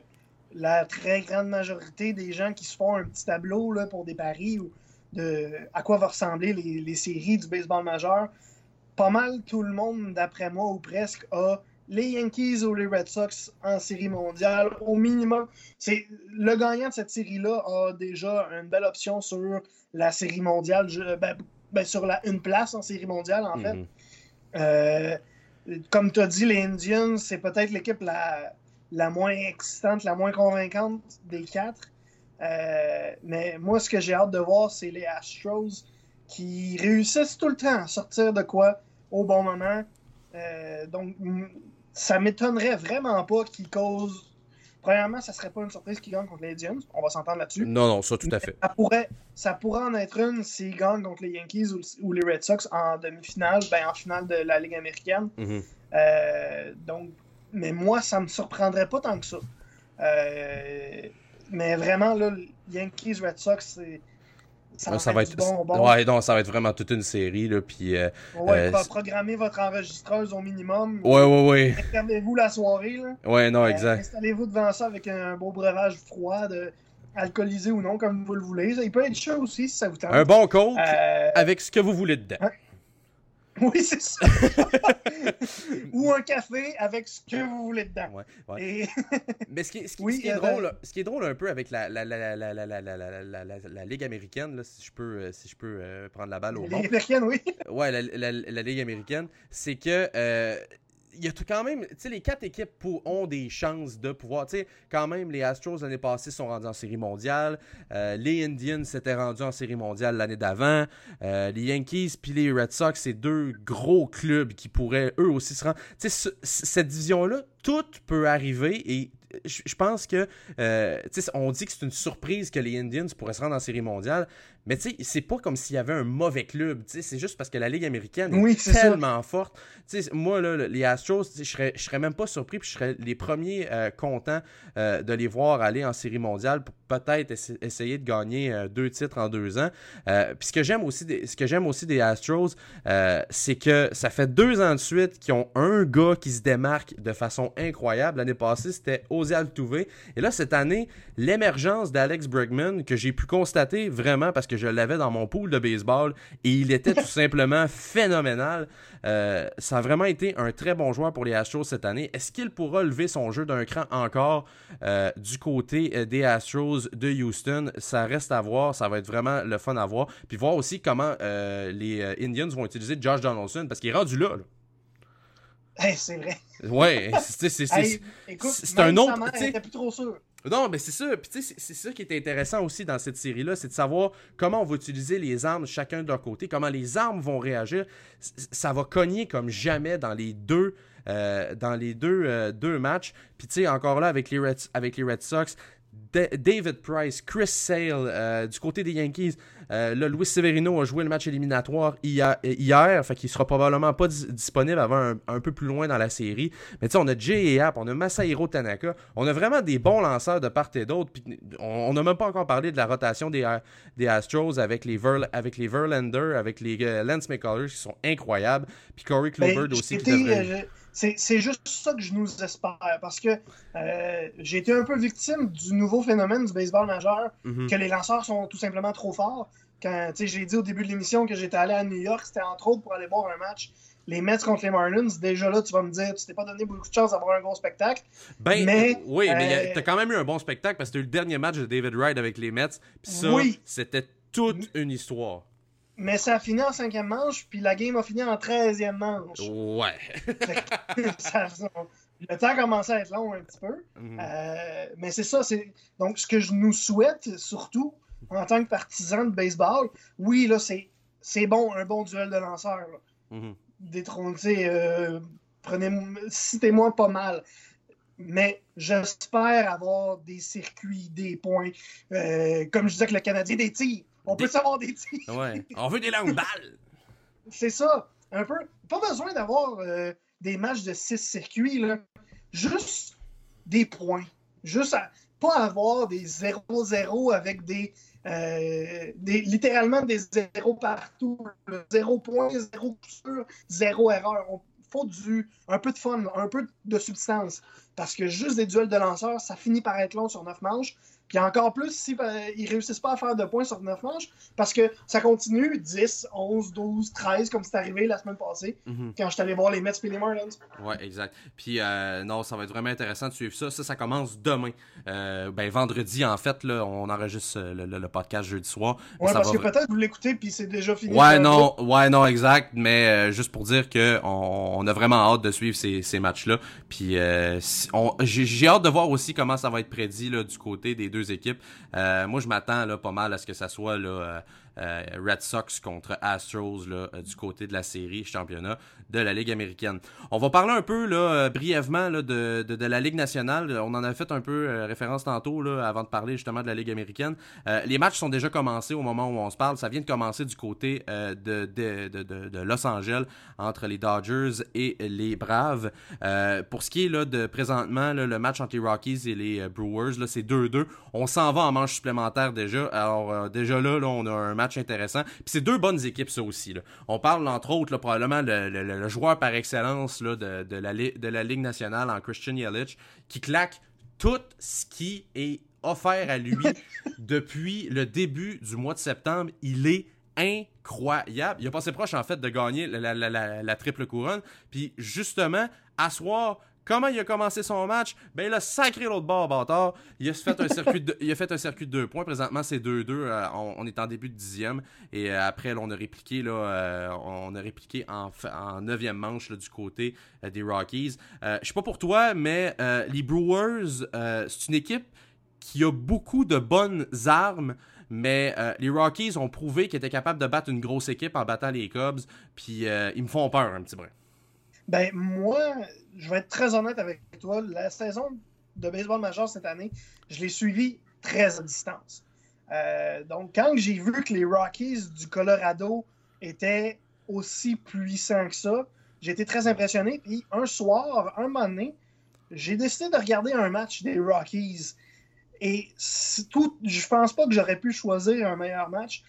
la très grande majorité des gens qui se font un petit tableau là, pour des paris ou de à quoi va ressembler les, les séries du baseball majeur, pas mal tout le monde, d'après moi ou presque, a les Yankees ou les Red Sox en série mondiale au minimum. C'est le gagnant de cette série-là a déjà une belle option sur la série mondiale, ben, ben, sur la une place en série mondiale en fait. Mhm. Euh, comme tu dit, les Indians, c'est peut-être l'équipe la, moins excitante, la moins convaincante des quatre. Euh, mais moi, ce que j'ai hâte de voir, c'est les Astros qui réussissent tout le temps à sortir de quoi au bon moment. Euh, donc, ça m'étonnerait vraiment pas qu'ils causent. Premièrement, ça serait pas une surprise qu'ils gagnent contre les Indians. On va s'entendre là-dessus. Non, non, ça tout à fait. Ça pourrait, ça pourrait en être une s'ils gagnent contre les Yankees ou, ou les Red Sox en demi-finale, ben en finale de la Ligue américaine. Mhm. Euh, donc, mais moi, ça me surprendrait pas tant que ça. Euh, mais vraiment, là, Yankees, Red Sox, c'est. Ça, Ouais, ça va être bon bon. ouais, non, ça va être vraiment toute une série là, puis euh, Ouais, euh, pro- c'est- programmez votre enregistreuse au minimum. ouais, ouais, ouais, Fermez-vous la soirée. Là. ouais, non, Euh, exact. Installez-vous devant ça avec un beau breuvage froid, de, alcoolisé ou non, comme vous le voulez. Il peut être chaud aussi si ça vous tente. Un bon coke avec ce que vous voulez dedans. Oui, c'est ça. Ou un café avec ce que vous voulez dedans. Mais ce qui, est, drôle, ce qui est drôle un peu avec la, Ligue américaine, là, si je peux, prendre la balle au bon. Ligue américaine, oui. Ouais, la, Ligue américaine, c'est que il y a tout quand même, tu sais, les quatre équipes ont des chances de pouvoir, tu sais, quand même, les Astros l'année passée sont rendus en série mondiale, euh, les Indians s'étaient rendus en série mondiale l'année d'avant, euh, les Yankees puis les Red Sox, c'est deux gros clubs qui pourraient eux aussi se rendre, tu sais, ce- cette division-là, tout peut arriver et je pense que, euh, tu sais, on dit que c'est une surprise que les Indians pourraient se rendre en série mondiale, mais tu sais, c'est pas comme s'il y avait un mauvais club, tu sais, c'est juste parce que la Ligue américaine est c'est ça. tellement forte. Tu sais, moi, là, le- les Astros, je serais, je serais même pas surpris, puis je serais les premiers euh, contents euh, de les voir aller en série mondiale pour peut-être essa- essayer de gagner euh, deux titres en deux ans. Puis ce que j'aime aussi, des, ce que j'aime aussi des Astros, c'est que ça fait deux ans de suite qu'ils ont un gars qui se démarque de façon incroyable. L'année passée, c'était Et là, cette année, l'émergence d'Alex Bregman, que j'ai pu constater vraiment parce que je l'avais dans mon pool de baseball et il était tout simplement phénoménal. Euh, ça a vraiment été un très bon joueur pour les Astros cette année. Est-ce qu'il pourra lever son jeu d'un cran encore euh, du côté euh, des Astros de Houston? Ça reste à voir. Ça va être vraiment le fun à voir. Puis voir aussi comment euh, les Indians vont utiliser Josh Donaldson parce qu'il est rendu là. là. Hey, c'est vrai. Ouais, c'est- un autre- mère plus trop sûre. Non, mais c'est ça. Puis tu sais, c'est ça qui est intéressant aussi dans cette série-là, c'est de savoir comment on va utiliser les armes chacun de leur côté, comment les armes vont réagir. Ça va cogner comme jamais dans les deux, euh, dans les deux, euh, deux matchs. Puis tu sais, encore là avec les Red, avec les Red Sox. Da- David Price, Chris Sale, euh, du côté des Yankees, euh, là, Luis Severino a joué le match éliminatoire hier, hier fait qu'il sera probablement pas dis- disponible avant un, un peu plus loin dans la série. Mais tu sais, on a Jay Happ, on a Masahiro Tanaka, on a vraiment des bons lanceurs de part et d'autre. On n'a même pas encore parlé de la rotation des, Astros avec les, Verl- avec les Verlander, avec les euh, Lance McCullers qui sont incroyables. Puis Corey Kluber Ben, aussi qui devrait... c'est, juste ça que je nous espère. Parce que euh, j'ai été un peu victime du nouveau phénomène du baseball majeur, Mhm. que les lanceurs sont tout simplement trop forts. Quand, tu sais, j'ai dit au début de l'émission que j'étais allé à New York, c'était entre autres pour aller voir un match. Les Mets contre les Marlins, déjà là, tu vas me dire, tu t'es pas donné beaucoup de chance d'avoir un gros spectacle. Ben, Mais, oui, mais euh, t'as quand même eu un bon spectacle parce que t'as eu le dernier match de David Wright avec les Mets. Puis ça, Oui. c'était toute une histoire. Mais ça a fini en cinquième manche, puis la game a fini en treizième manche. Ouais. Ça- le temps a commencé à être long un petit peu. Mhm. Euh, mais c'est ça, c'est donc ce que je nous souhaite surtout en tant que partisan de baseball. Oui, là, c'est c'est bon, un bon duel de lanceurs. Détrôner, tu sais, euh, prenez, citez-moi pas mal. Mais j'espère avoir des circuits, des points. Euh, comme je disais que le Canadien, des tirs. On Des- peut savoir des tirs. Ouais. On veut des longues balles. C'est ça, un peu. Pas besoin d'avoir euh, des matchs de six circuits, là. Juste des points. Juste à- pas avoir des 0-0 avec des, euh, des. littéralement des zéros partout. là. Zéro point, zéro coup sûr, zéro erreur. On faut du, un peu de fun, un peu de substance. Parce que juste des duels de lanceurs, ça finit par être long sur neuf manches. Puis encore plus si euh, ils réussissent pas à faire de points sur neuf manches, parce que ça continue 10, 11, 12, 13, comme c'est arrivé la semaine passée, Mhm. quand je suis allé voir les Mets et les Marlins. Ouais, exact. Puis euh, non, ça va être vraiment intéressant de suivre ça. Ça, ça commence demain. Euh, ben vendredi en fait là, on enregistre euh, le, le- le podcast jeudi soir. Ouais, Ça parce va que peut-être vous l'écoutez puis c'est déjà fini. Ouais, non, ouais, non, exact. Mais euh, juste pour dire que on, a vraiment hâte de suivre ces, ces matchs-là. Puis euh, si- j'ai hâte de voir aussi comment ça va être prédit là, du côté des deux équipes. Euh, moi, je m'attends là pas mal à ce que ça soit là. Euh, Red Sox contre Astros euh, du côté de la série championnat de la Ligue américaine. On va parler un peu euh, brièvement de, la Ligue nationale. On en a fait un peu référence tantôt avant de parler justement de la Ligue américaine. Les matchs sont déjà commencés au moment où on se parle. Ça vient de commencer du côté de, Los Angeles entre les Dodgers et les Braves. Pour ce qui est de présentement, le match entre les Rockies et les Brewers, c'est 2-2. On s'en va en manche supplémentaire déjà. Alors déjà là, on a un match intéressant. Puis c'est deux bonnes équipes, ça aussi. Là. On parle entre autres là, probablement le, le- le- le joueur par excellence là, de, de, la, li- de la Ligue nationale en Christian Yelich, qui claque tout ce qui est offert à lui depuis le début du mois de septembre. Il est incroyable. Il a passé proche, en fait, de gagner la, la, la, la triple couronne. Puis, justement, à soir, Comment il a commencé son match? Ben, il a sacré l'autre bord, bâtard. Il a fait un circuit de, fait un circuit de deux points. Présentement, c'est 2-2. Euh, on, est en début de dixième. Et euh, après, on a répliqué, là, euh, on a répliqué en, neuvième manche du côté des Rockies. je sais pas pour toi, mais les Brewers, c'est une équipe qui a beaucoup de bonnes armes. Mais les Rockies ont prouvé qu'ils étaient capables de battre une grosse équipe en battant les Cubs. Puis ils me font peur un petit peu. Ben, moi, je vais être très honnête avec toi. La saison de baseball majeur cette année, je l'ai suivie très à distance. Euh, donc, quand j'ai vu que les Rockies du Colorado étaient aussi puissants que ça, j'ai été très impressionné. Puis, un soir, un moment donné, j'ai décidé de regarder un match des Rockies. Et tout, je pense pas que j'aurais pu choisir un meilleur match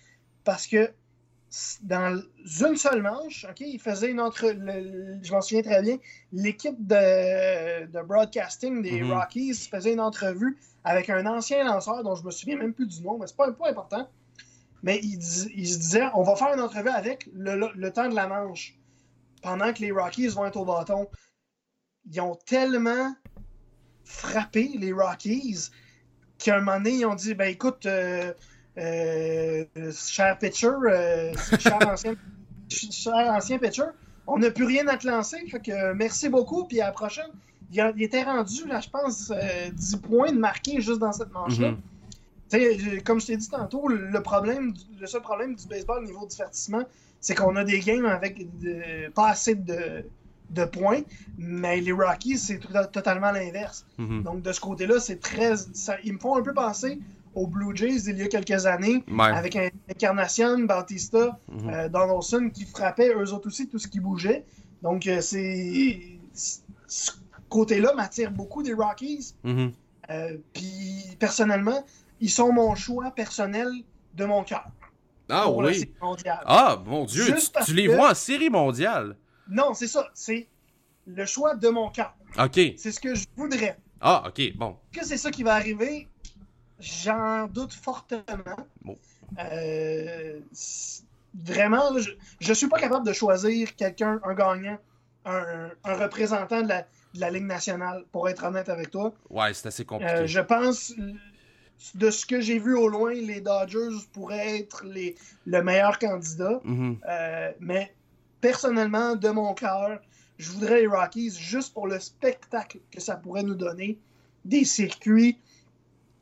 parce que dans une seule manche, ok, il faisait une entre. je m'en souviens très bien, l'équipe de, broadcasting des mhm. Rockies faisait une entrevue avec un ancien lanceur dont je me souviens même plus du nom, mais c'est pas un point important. Mais il, se disait on va faire une entrevue avec le, temps de la manche pendant que les Rockies vont être au bâton. Ils ont tellement frappé les Rockies qu'à un moment donné, ils ont dit ben écoute. Euh, cher pitcher, euh, cher, ancien, pitcher, on n'a plus rien à te lancer. Fait que merci beaucoup, puis à la prochaine. Il, était rendu, là, je pense, 10 euh, points de marqué juste dans cette manche-là. Mhm. Comme je t'ai dit tantôt, le problème, le seul problème du baseball au niveau divertissement, c'est qu'on a des games avec pas assez de, de points, mais les Rockies, c'est totalement l'inverse. Mhm. Donc, de ce côté-là, c'est très. Ça, ils me font un peu penser aux Blue Jays il y a quelques années, avec un Incarnation, Bautista, mhm. euh, Donaldson qui frappaient eux autres aussi tout ce qui bougeait. Donc, euh, c'est. Ce côté-là m'attire beaucoup des Rockies. Mhm. Euh, puis, personnellement, ils sont mon choix personnel de mon cœur. Ah oui. Ah, mon Dieu, tu, les vois en série mondiale. Non, c'est ça. C'est le choix de mon cœur. OK. C'est ce que je voudrais. Ah, OK, bon. Que c'est ça qui va arriver, J'en doute fortement. Euh, vraiment, je ne suis pas capable de choisir quelqu'un, un gagnant, un, représentant de la, Ligue nationale, pour être honnête avec toi. Ouais, c'est assez compliqué. Euh, je pense, de ce que j'ai vu au loin, les Dodgers pourraient être les, le meilleur candidat. Mm-hmm. Euh, mais personnellement, de mon cœur, je voudrais les Rockies juste pour le spectacle que ça pourrait nous donner. Des circuits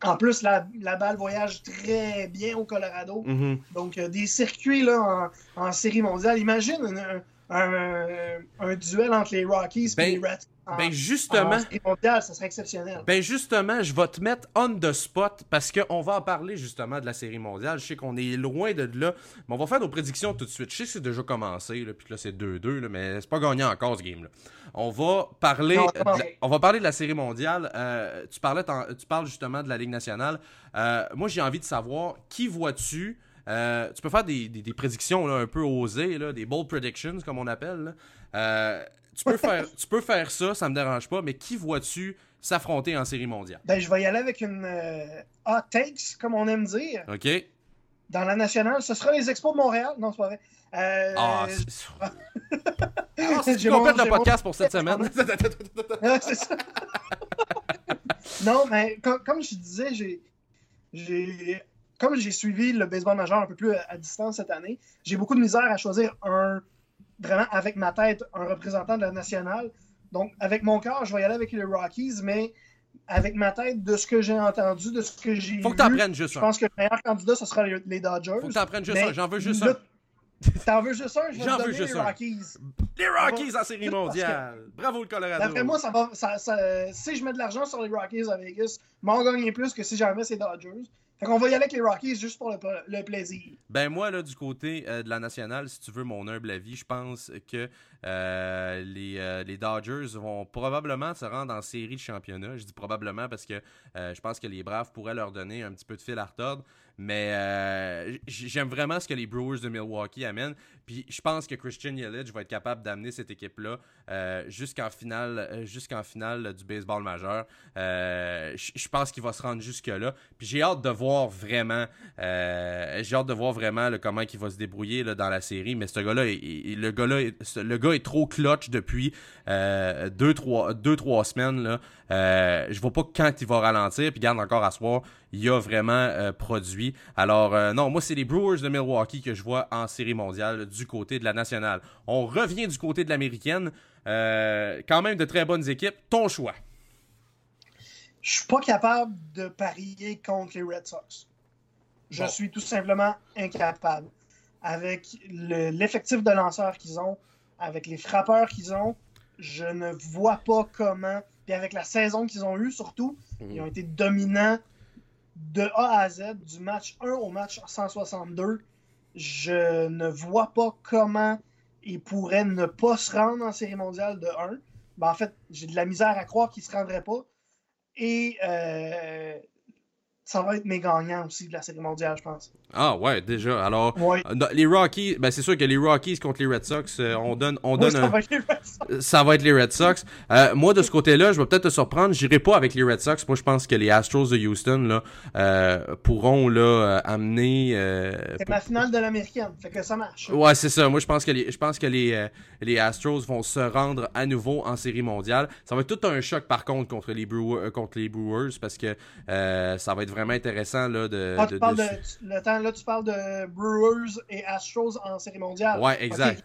en plus, la, balle voyage très bien au Colorado. Mm-hmm. Donc, euh, des circuits là, en, série mondiale. Imagine un, duel entre les Rockies et ben, les Reds. ben justement, mondiale, ça serait exceptionnel. Ben justement, je vais te mettre on the spot parce qu'on va en parler justement de la série mondiale. Je sais qu'on est loin de là, mais on va faire nos prédictions tout de suite. Je sais que c'est déjà commencé, là, puis là c'est 2-2, mais c'est pas gagné encore ce game-là. On va parler, de la, on va parler de la série mondiale. Euh, tu, parlais, tu parles justement de la Ligue nationale. Euh, moi, j'ai envie de savoir qui vois-tu? Euh, tu peux faire des, prédictions un peu osées, là, des bold predictions, comme on appelle. Tu, peux faire, tu peux faire ça, ça me dérange pas, mais qui vois-tu s'affronter en série mondiale? Ben, je vais y aller avec une hot takes, comme on aime dire. OK. Dans la nationale, ce sera les Expos de Montréal. Non, c'est pas vrai. Euh... Ah, c'est ah, complète le podcast pour cette semaine. c'est ça. non, mais comme, je disais, j'ai, comme j'ai suivi le baseball majeur un peu plus à, distance cette année, j'ai beaucoup de misère à choisir un, vraiment avec ma tête, un représentant de la nationale. Donc, avec mon cœur, je vais y aller avec les Rockies, mais avec ma tête, de ce que j'ai entendu, de ce que j'ai vu, Faut que t'en juste Je pense que le meilleur candidat, ce sera les, Dodgers. Faut que prennes juste un. J'en veux juste un. T'en veux juste un? J'en veux juste les Rockies. Les Rockies en série mondiale. Bravo le Colorado. D'après moi, ça va, ça, si je mets de l'argent sur les Rockies à Vegas, m'en gagner plus que si j'avais ces Dodgers. Fait qu'on va y aller avec les Rockies juste pour le, plaisir. Ben moi, là, du côté euh, de la nationale, si tu veux mon humble avis, je pense que euh, les, euh, les, Dodgers vont probablement se rendre en série de championnat. Je dis probablement parce que je pense que les Braves pourraient leur donner un petit peu de fil à retordre. Mais euh, j'aime vraiment ce que les Brewers de Milwaukee amènent. Puis je pense que Christian Yelich va être capable d'amener cette équipe-là euh, jusqu'en finale, euh, finale du baseball majeur. je pense qu'il va se rendre jusque-là. Puis j'ai hâte de voir vraiment, j'ai hâte de voir vraiment comment il va se débrouiller là, dans la série. Mais ce gars-là, le gars-là, le gars est trop clutch depuis deux, trois, deux, trois semaines. Là. je vois pas quand il va ralentir. Puis garde encore à soir il a vraiment euh, produit. Alors, euh, non, moi, c'est les Brewers de Milwaukee que je vois en série mondiale du côté de la nationale. On revient du côté de l'américaine. Euh, quand même de très bonnes équipes. Ton choix. Je suis pas capable de parier contre les Red Sox. Je suis tout simplement incapable. Avec l'effectif de lanceurs qu'ils ont, avec les frappeurs qu'ils ont, je ne vois pas comment. Puis avec la saison qu'ils ont eue, surtout, ils ont été dominants de A à Z, du match 1 au match 162, je ne vois pas comment ils pourraient ne pas se rendre en série mondiale de 1. Ben, en fait, j'ai de la misère à croire qu'ils ne se rendraient pas. Et euh, ça va être mes gagnants aussi de la série mondiale, je pense. Ah ouais, déjà. Alors, euh, les Rockies, ben c'est sûr que les Rockies contre les Red Sox, euh, on donne, on donne ça, va être les Red Sox. ça va être les Red Sox. Euh, moi, de ce côté-là, je vais peut-être te surprendre. J'irai pas avec les Red Sox. Moi, je pense que les Astros de Houston là, pourront là amener. c'est la finale de l'américaine, fait que ça marche. Ouais, c'est ça. Moi, je pense que les, je pense que les, les Astros vont se rendre à nouveau en série mondiale. Ça va être tout un choc par contre contre les Brewers, contre les Brewers parce que ça va être vraiment intéressant là de. Ah, de, le temps là, tu parles de Brewers et Astros en série mondiale. Ouais, exact.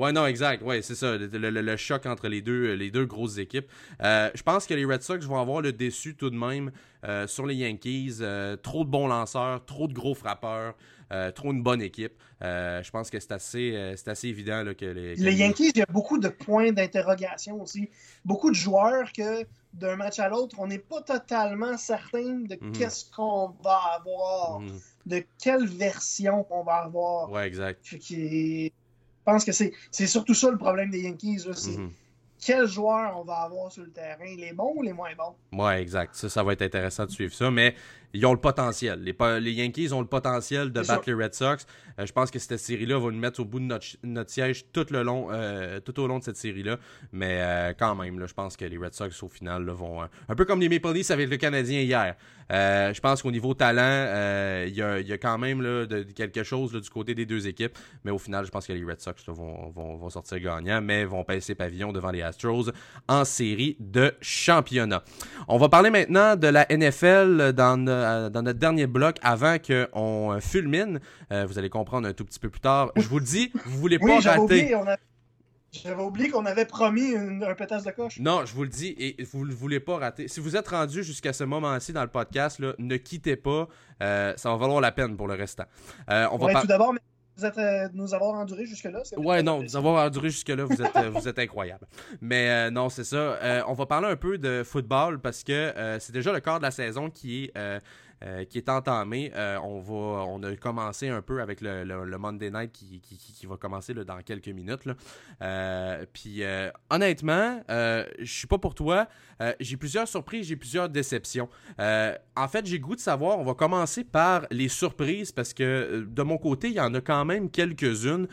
Ouais, non, exact. Ouais, c'est ça. Le, choc entre les deux, les deux grosses équipes. Euh, je pense que les Red Sox vont avoir le déçu tout de même euh, sur les Yankees. Euh, trop de bons lanceurs, trop de gros frappeurs, trop une bonne équipe. je pense que c'est assez, c'est assez évident que les. les Yankees, il y a beaucoup de points d'interrogation aussi. Beaucoup de joueurs que d'un match à l'autre, on n'est pas totalement certain de mhm. qu'est-ce qu'on va avoir. Mhm de quelle version on va avoir. Ouais, exact. Je pense que c'est surtout ça le problème des Yankees. C'est mm-hmm. quels joueurs on va avoir sur le terrain, les bons ou les moins bons. Ouais, exact. Ça, ça va être intéressant de suivre ça. Mais ils ont le potentiel. Les, les Yankees ont le potentiel de battre les Red Sox. Euh, je pense que cette série-là va nous mettre au bout de notre, siège tout, le long, euh, tout au long de cette série-là. Mais euh, quand même, là, je pense que les Red Sox, au final, vont. un peu comme les Maple Leafs avec le Canadien hier. je pense qu'au niveau talent, il y a, quand même là, de, quelque chose du côté des deux équipes. Mais au final, je pense que les Red Sox vont, vont, sortir gagnants, mais vont passer pavillon devant les Astros en série de championnat. On va parler maintenant de la NFL dans euh, dans notre dernier bloc avant qu'on euh, fulmine. Euh, vous allez comprendre un tout petit peu plus tard. Je vous le dis, vous voulez pas rater. J'avais oublié qu'on avait promis un pétasse de coche. Non, je vous le dis, et vous ne voulez pas rater. Si vous êtes rendu jusqu'à ce moment-ci dans le podcast, là, ne quittez pas. ça va valoir la peine pour le restant. on va tout d'abord, vous êtes, nous avoir enduré jusque-là. Ouais, non, nous avoir enduré jusque-là, vous êtes, vous êtes incroyable. Mais non, c'est ça. on va parler un peu de football parce que c'est déjà le quart de la saison qui est euh, qui est entamé. Euh, on, va, on a commencé un peu avec le, le, Monday Night qui, qui, qui, va commencer là, dans quelques minutes. Là. Euh, puis honnêtement, je suis pas pour toi. j'ai plusieurs surprises, j'ai plusieurs déceptions. en fait, j'ai goût de savoir, on va commencer par les surprises parce que de mon côté, il y en a quand même quelques-unes.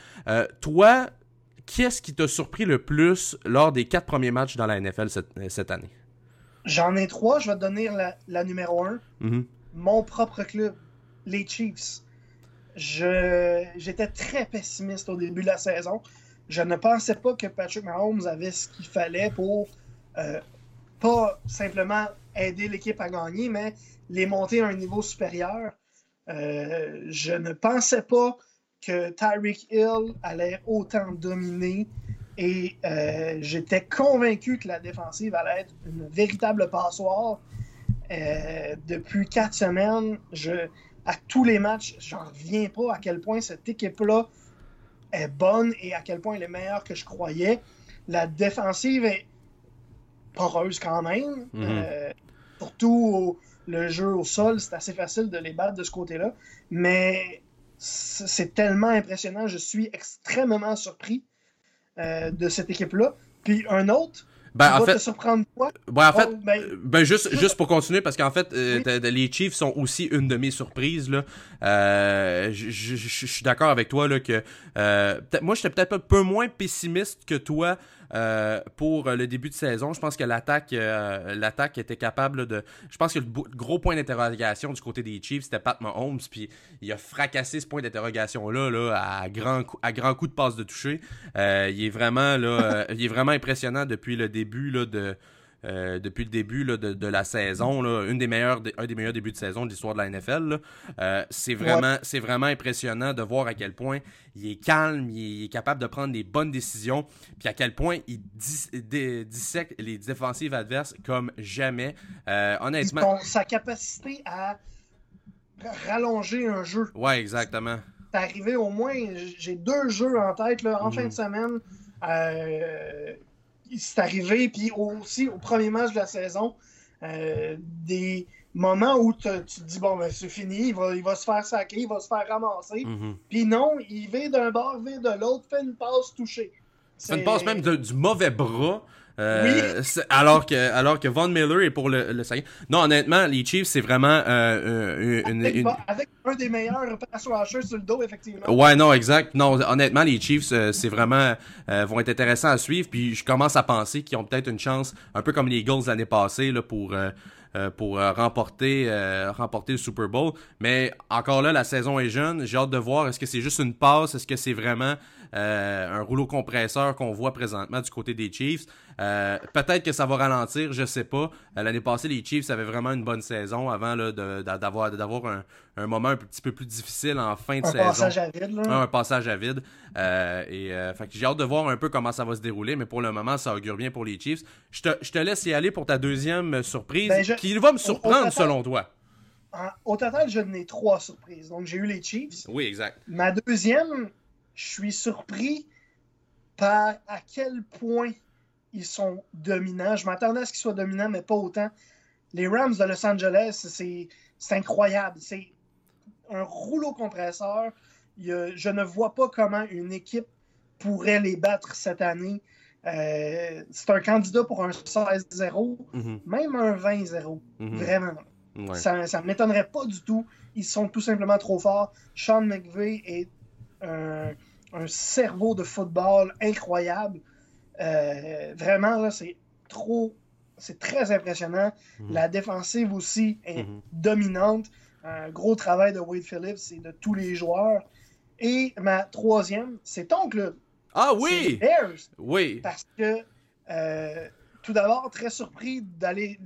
toi, qu'est-ce qui t'a surpris le plus lors des quatre premiers matchs dans la NFL cette, cette année? J'en ai trois, je vais te donner la, la numéro un. Mm-hmm mon propre club, les Chiefs. J'étais très pessimiste au début de la saison. Je ne pensais pas que Patrick Mahomes avait ce qu'il fallait pour euh, pas simplement aider l'équipe à gagner, mais les monter à un niveau supérieur. Euh, je ne pensais pas que Tyreek Hill allait autant dominer et euh, j'étais convaincu que la défensive allait être une véritable passoire euh, depuis quatre semaines, je, à tous les matchs, j'en reviens pas à quel point cette équipe-là est bonne et à quel point elle est meilleure que je croyais. La défensive est poreuse quand même. Mhm. Euh, surtout le jeu au sol, c'est assez facile de les battre de ce côté-là. Mais c'est tellement impressionnant. Je suis extrêmement surpris euh, de cette équipe-là. Puis un autre, Ben, en va fait, te surprendre quoi? ouais, en fait, Oh, ben, Ben juste, juste pour continuer, parce qu'en fait, euh, Oui. les Chiefs sont aussi une de mes surprises. Là. Euh, je- suis d'accord avec toi là, que euh, moi j'étais peut-être un peu moins pessimiste que toi euh, pour le début de saison. Je pense que l'attaque euh, l'attaque était capable de. Je pense que le gros point d'interrogation du côté des Chiefs, c'était Pat Mahomes, puis il a fracassé ce point d'interrogation-là là, à grand coup, à grand coup de passe de toucher. Euh, il est vraiment là, il est vraiment impressionnant depuis le début là, de. Euh, depuis le début là, de, de la saison, là, une des meilleures, un des meilleurs débuts de saison de l'histoire de la NFL. Euh, c'est vraiment, c'est vraiment impressionnant de voir à quel point il est calme, il est, capable de prendre des bonnes décisions, puis à quel point il dis- dissèque les défensives adverses comme jamais. Euh, honnêtement, son- sa capacité à rallonger un jeu. ouais, exactement. C'est arrivé au moins, j'ai deux jeux en tête là, en fin de semaine. Euh, c'est arrivé, puis aussi au premier match de la saison, euh, des moments où tu te dis, bon, ben c'est fini, il va, il va se faire saquer, il va se faire ramasser. Mhm. Puis non, il vit d'un bord, vit de l'autre, fait une passe touchée. Ça ne C'est- passe même de- du mauvais bras. Euh, c'est- alors que alors que Von Miller est pour le, le. Non, honnêtement, les Chiefs, c'est vraiment euh, une, une- Avec, une- avec un des meilleurs pass rushers sur le dos, effectivement. Ouais, non, exact. Non, honnêtement, les Chiefs, euh, c'est vraiment euh, vont être intéressants à suivre. Puis je commence à penser qu'ils ont peut-être une chance, un peu comme les Eagles l'année passée, là, pour euh, euh, pour euh, remporter euh, remporter le Super Bowl. Mais encore là, la saison est jeune. J'ai hâte de voir. Est-ce que c'est juste une passe? Est-ce que c'est vraiment euh, un rouleau compresseur qu'on voit présentement du côté des Chiefs Euh, Peut-être que ça va ralentir. Je sais pas. Euh, L'année passée, les Chiefs avaient vraiment une bonne saison avant d'avoir d'avoir un, un moment un petit peu plus difficile en fin de Un saison. passage à vide, là. Un passage à vide. Euh, et euh, j'ai hâte de voir un peu comment ça va se dérouler, mais pour le moment, ça augure bien pour les Chiefs. Je te, je te laisse y aller pour ta deuxième euh, surprise, Ben, je- qui va me surprendre total- selon toi. En- au total, je n'ai trois surprises. Donc, j'ai eu les Chiefs. Oui, exact. Ma deuxième, je suis surpris par à quel point ils sont dominants. Je m'attendais à ce qu'ils soient dominants, mais pas autant. Les Rams de Los Angeles, c'est incroyable. C'est un rouleau compresseur. Je ne vois pas comment une équipe pourrait les battre cette année. Euh, c'est un candidat pour un 16-0, Mhm, même un 20-0. mhm. Vraiment. Ouais. Ça ne m'étonnerait pas du tout. Ils sont tout simplement trop forts. Sean McVay est un, un cerveau de football incroyable. Euh, vraiment, là, c'est trop. C'est très impressionnant. Mhm. La défensive aussi est Mhm. dominante. Un gros travail de Wade Phillips et de tous les joueurs. Et ma troisième, c'est ton club. Ah oui! Bears. Oui! Parce que, euh, tout d'abord, très surpris d'aller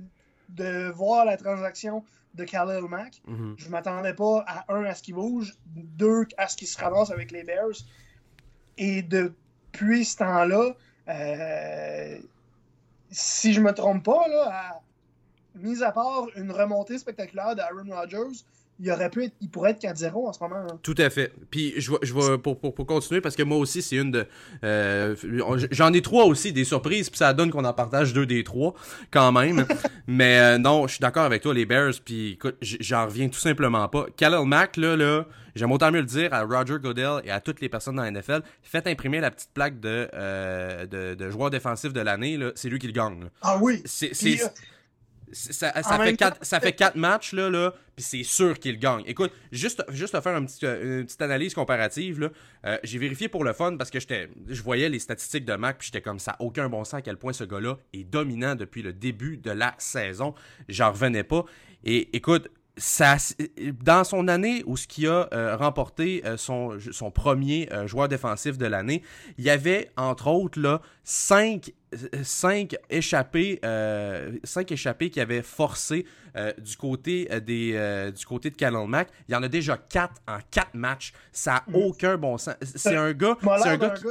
de voir la transaction de Khalil Mack. Mhm. Je ne m'attendais pas à un à ce qu'il bouge, deux à ce qu'il se ramasse avec les Bears. Et depuis ce temps-là, euh, si je me trompe pas, là, à- mis à part une remontée spectaculaire d'Aaron Rodgers, il aurait pu être, il pourrait être 4-0 en ce moment. hein. Tout à fait. Puis je vais, je vais pour, pour, pour continuer parce que moi aussi c'est une de euh, j'en ai trois aussi des surprises puis ça donne qu'on en partage deux des trois quand même. Mais euh, non, je suis d'accord avec toi les Bears puis écoute, j'en reviens tout simplement pas. Khalil Mack là là, j'aime autant mieux le dire à Roger Goodell et à toutes les personnes dans la NFL, faites imprimer la petite plaque de euh, de, de joueur défensif de l'année là, c'est lui qui le gagne. là. Ah oui! C'est Puis, c'est euh, c'est- ça, fait temps- quatre, ça fait quatre matchs, là, là puis c'est sûr qu'il gagne. Écoute, juste, juste à faire un petit, euh, une petite analyse comparative, là, euh, j'ai vérifié pour le fun parce que j'étais, je voyais les statistiques de Mac, puis j'étais comme ça, aucun bon sens à quel point ce gars-là est dominant depuis le début de la saison. J'en revenais pas. Et écoute, ça, dans son année où ce qui a euh, remporté euh, son, son premier euh, joueur défensif de l'année, il y avait entre autres là cinq, cinq échappés, cinq échappés qui avaient forcé du côté des du côté de Khalil Mack. Il y en a déjà quatre en quatre matchs. Ça a Mm. aucun bon sens. C'est un gars, c'est un gars qui,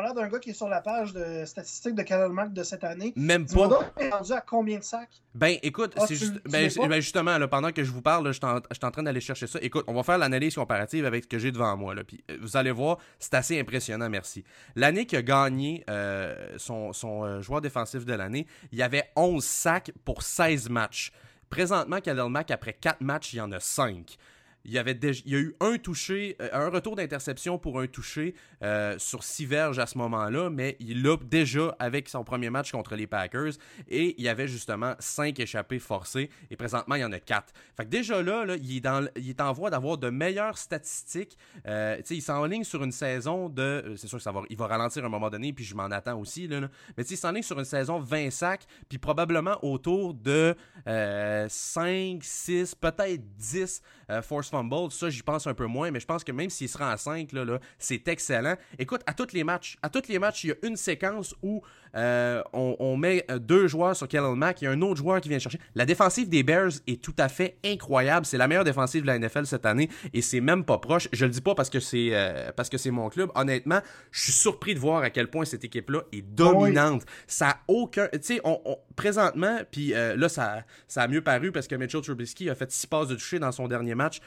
l'air d'un gars qui est sur la page de statistiques de Mack de cette année. même pas. est rendu à combien de sacs? Ben, écoute, Ah, c'est juste, ben, ben, justement, là, pendant que je vous parle, là, je suis en, je suis en train d'aller chercher ça. Écoute, on va faire l'analyse comparative avec ce que j'ai devant moi. Là, puis, euh, vous allez voir, c'est assez impressionnant, merci. L'année qui a gagné euh, son, son euh, joueur défensif de l'année, il y avait 11 sacs pour 16 matchs. Présentement, Khalil Mack, après 4 matchs, il y en a 5. Il y, a eu un touché, euh, un retour d'interception pour un touché euh, sur six verges à ce moment-là, mais il l'a déjà avec son premier match contre les Packers et il y avait justement cinq échappées forcées et présentement il y en a quatre. Fait que déjà là, il, est dans, il est en voie d'avoir de meilleures statistiques. Euh, il s'enligne sur une saison de. Euh, c'est sûr que ça va, il va ralentir à un moment donné, puis je m'en attends aussi. Là, Mais il s'enligne sur une saison 20 sacs, puis probablement autour de 5, 6, peut-être 10 force fumble, ça j'y pense un peu moins, mais je pense que même s'il sera à 5, là, là c'est excellent. Écoute, à tous les matchs, à tous les matchs, il y a une séquence où euh, on, met euh, deux joueurs sur Kellen Mack, il y a un autre joueur qui vient chercher. La défensive des Bears est tout à fait incroyable. C'est la meilleure défensive de la NFL cette année et c'est même pas proche. Je le dis pas parce que c'est euh, parce que c'est mon club. Honnêtement, je suis surpris de voir à quel point cette équipe-là est dominante. Ça a aucun, tu sais, on, présentement, puis là ça, ça a mieux paru parce que Mitchell Trubisky a fait six passes de toucher dans son dernier match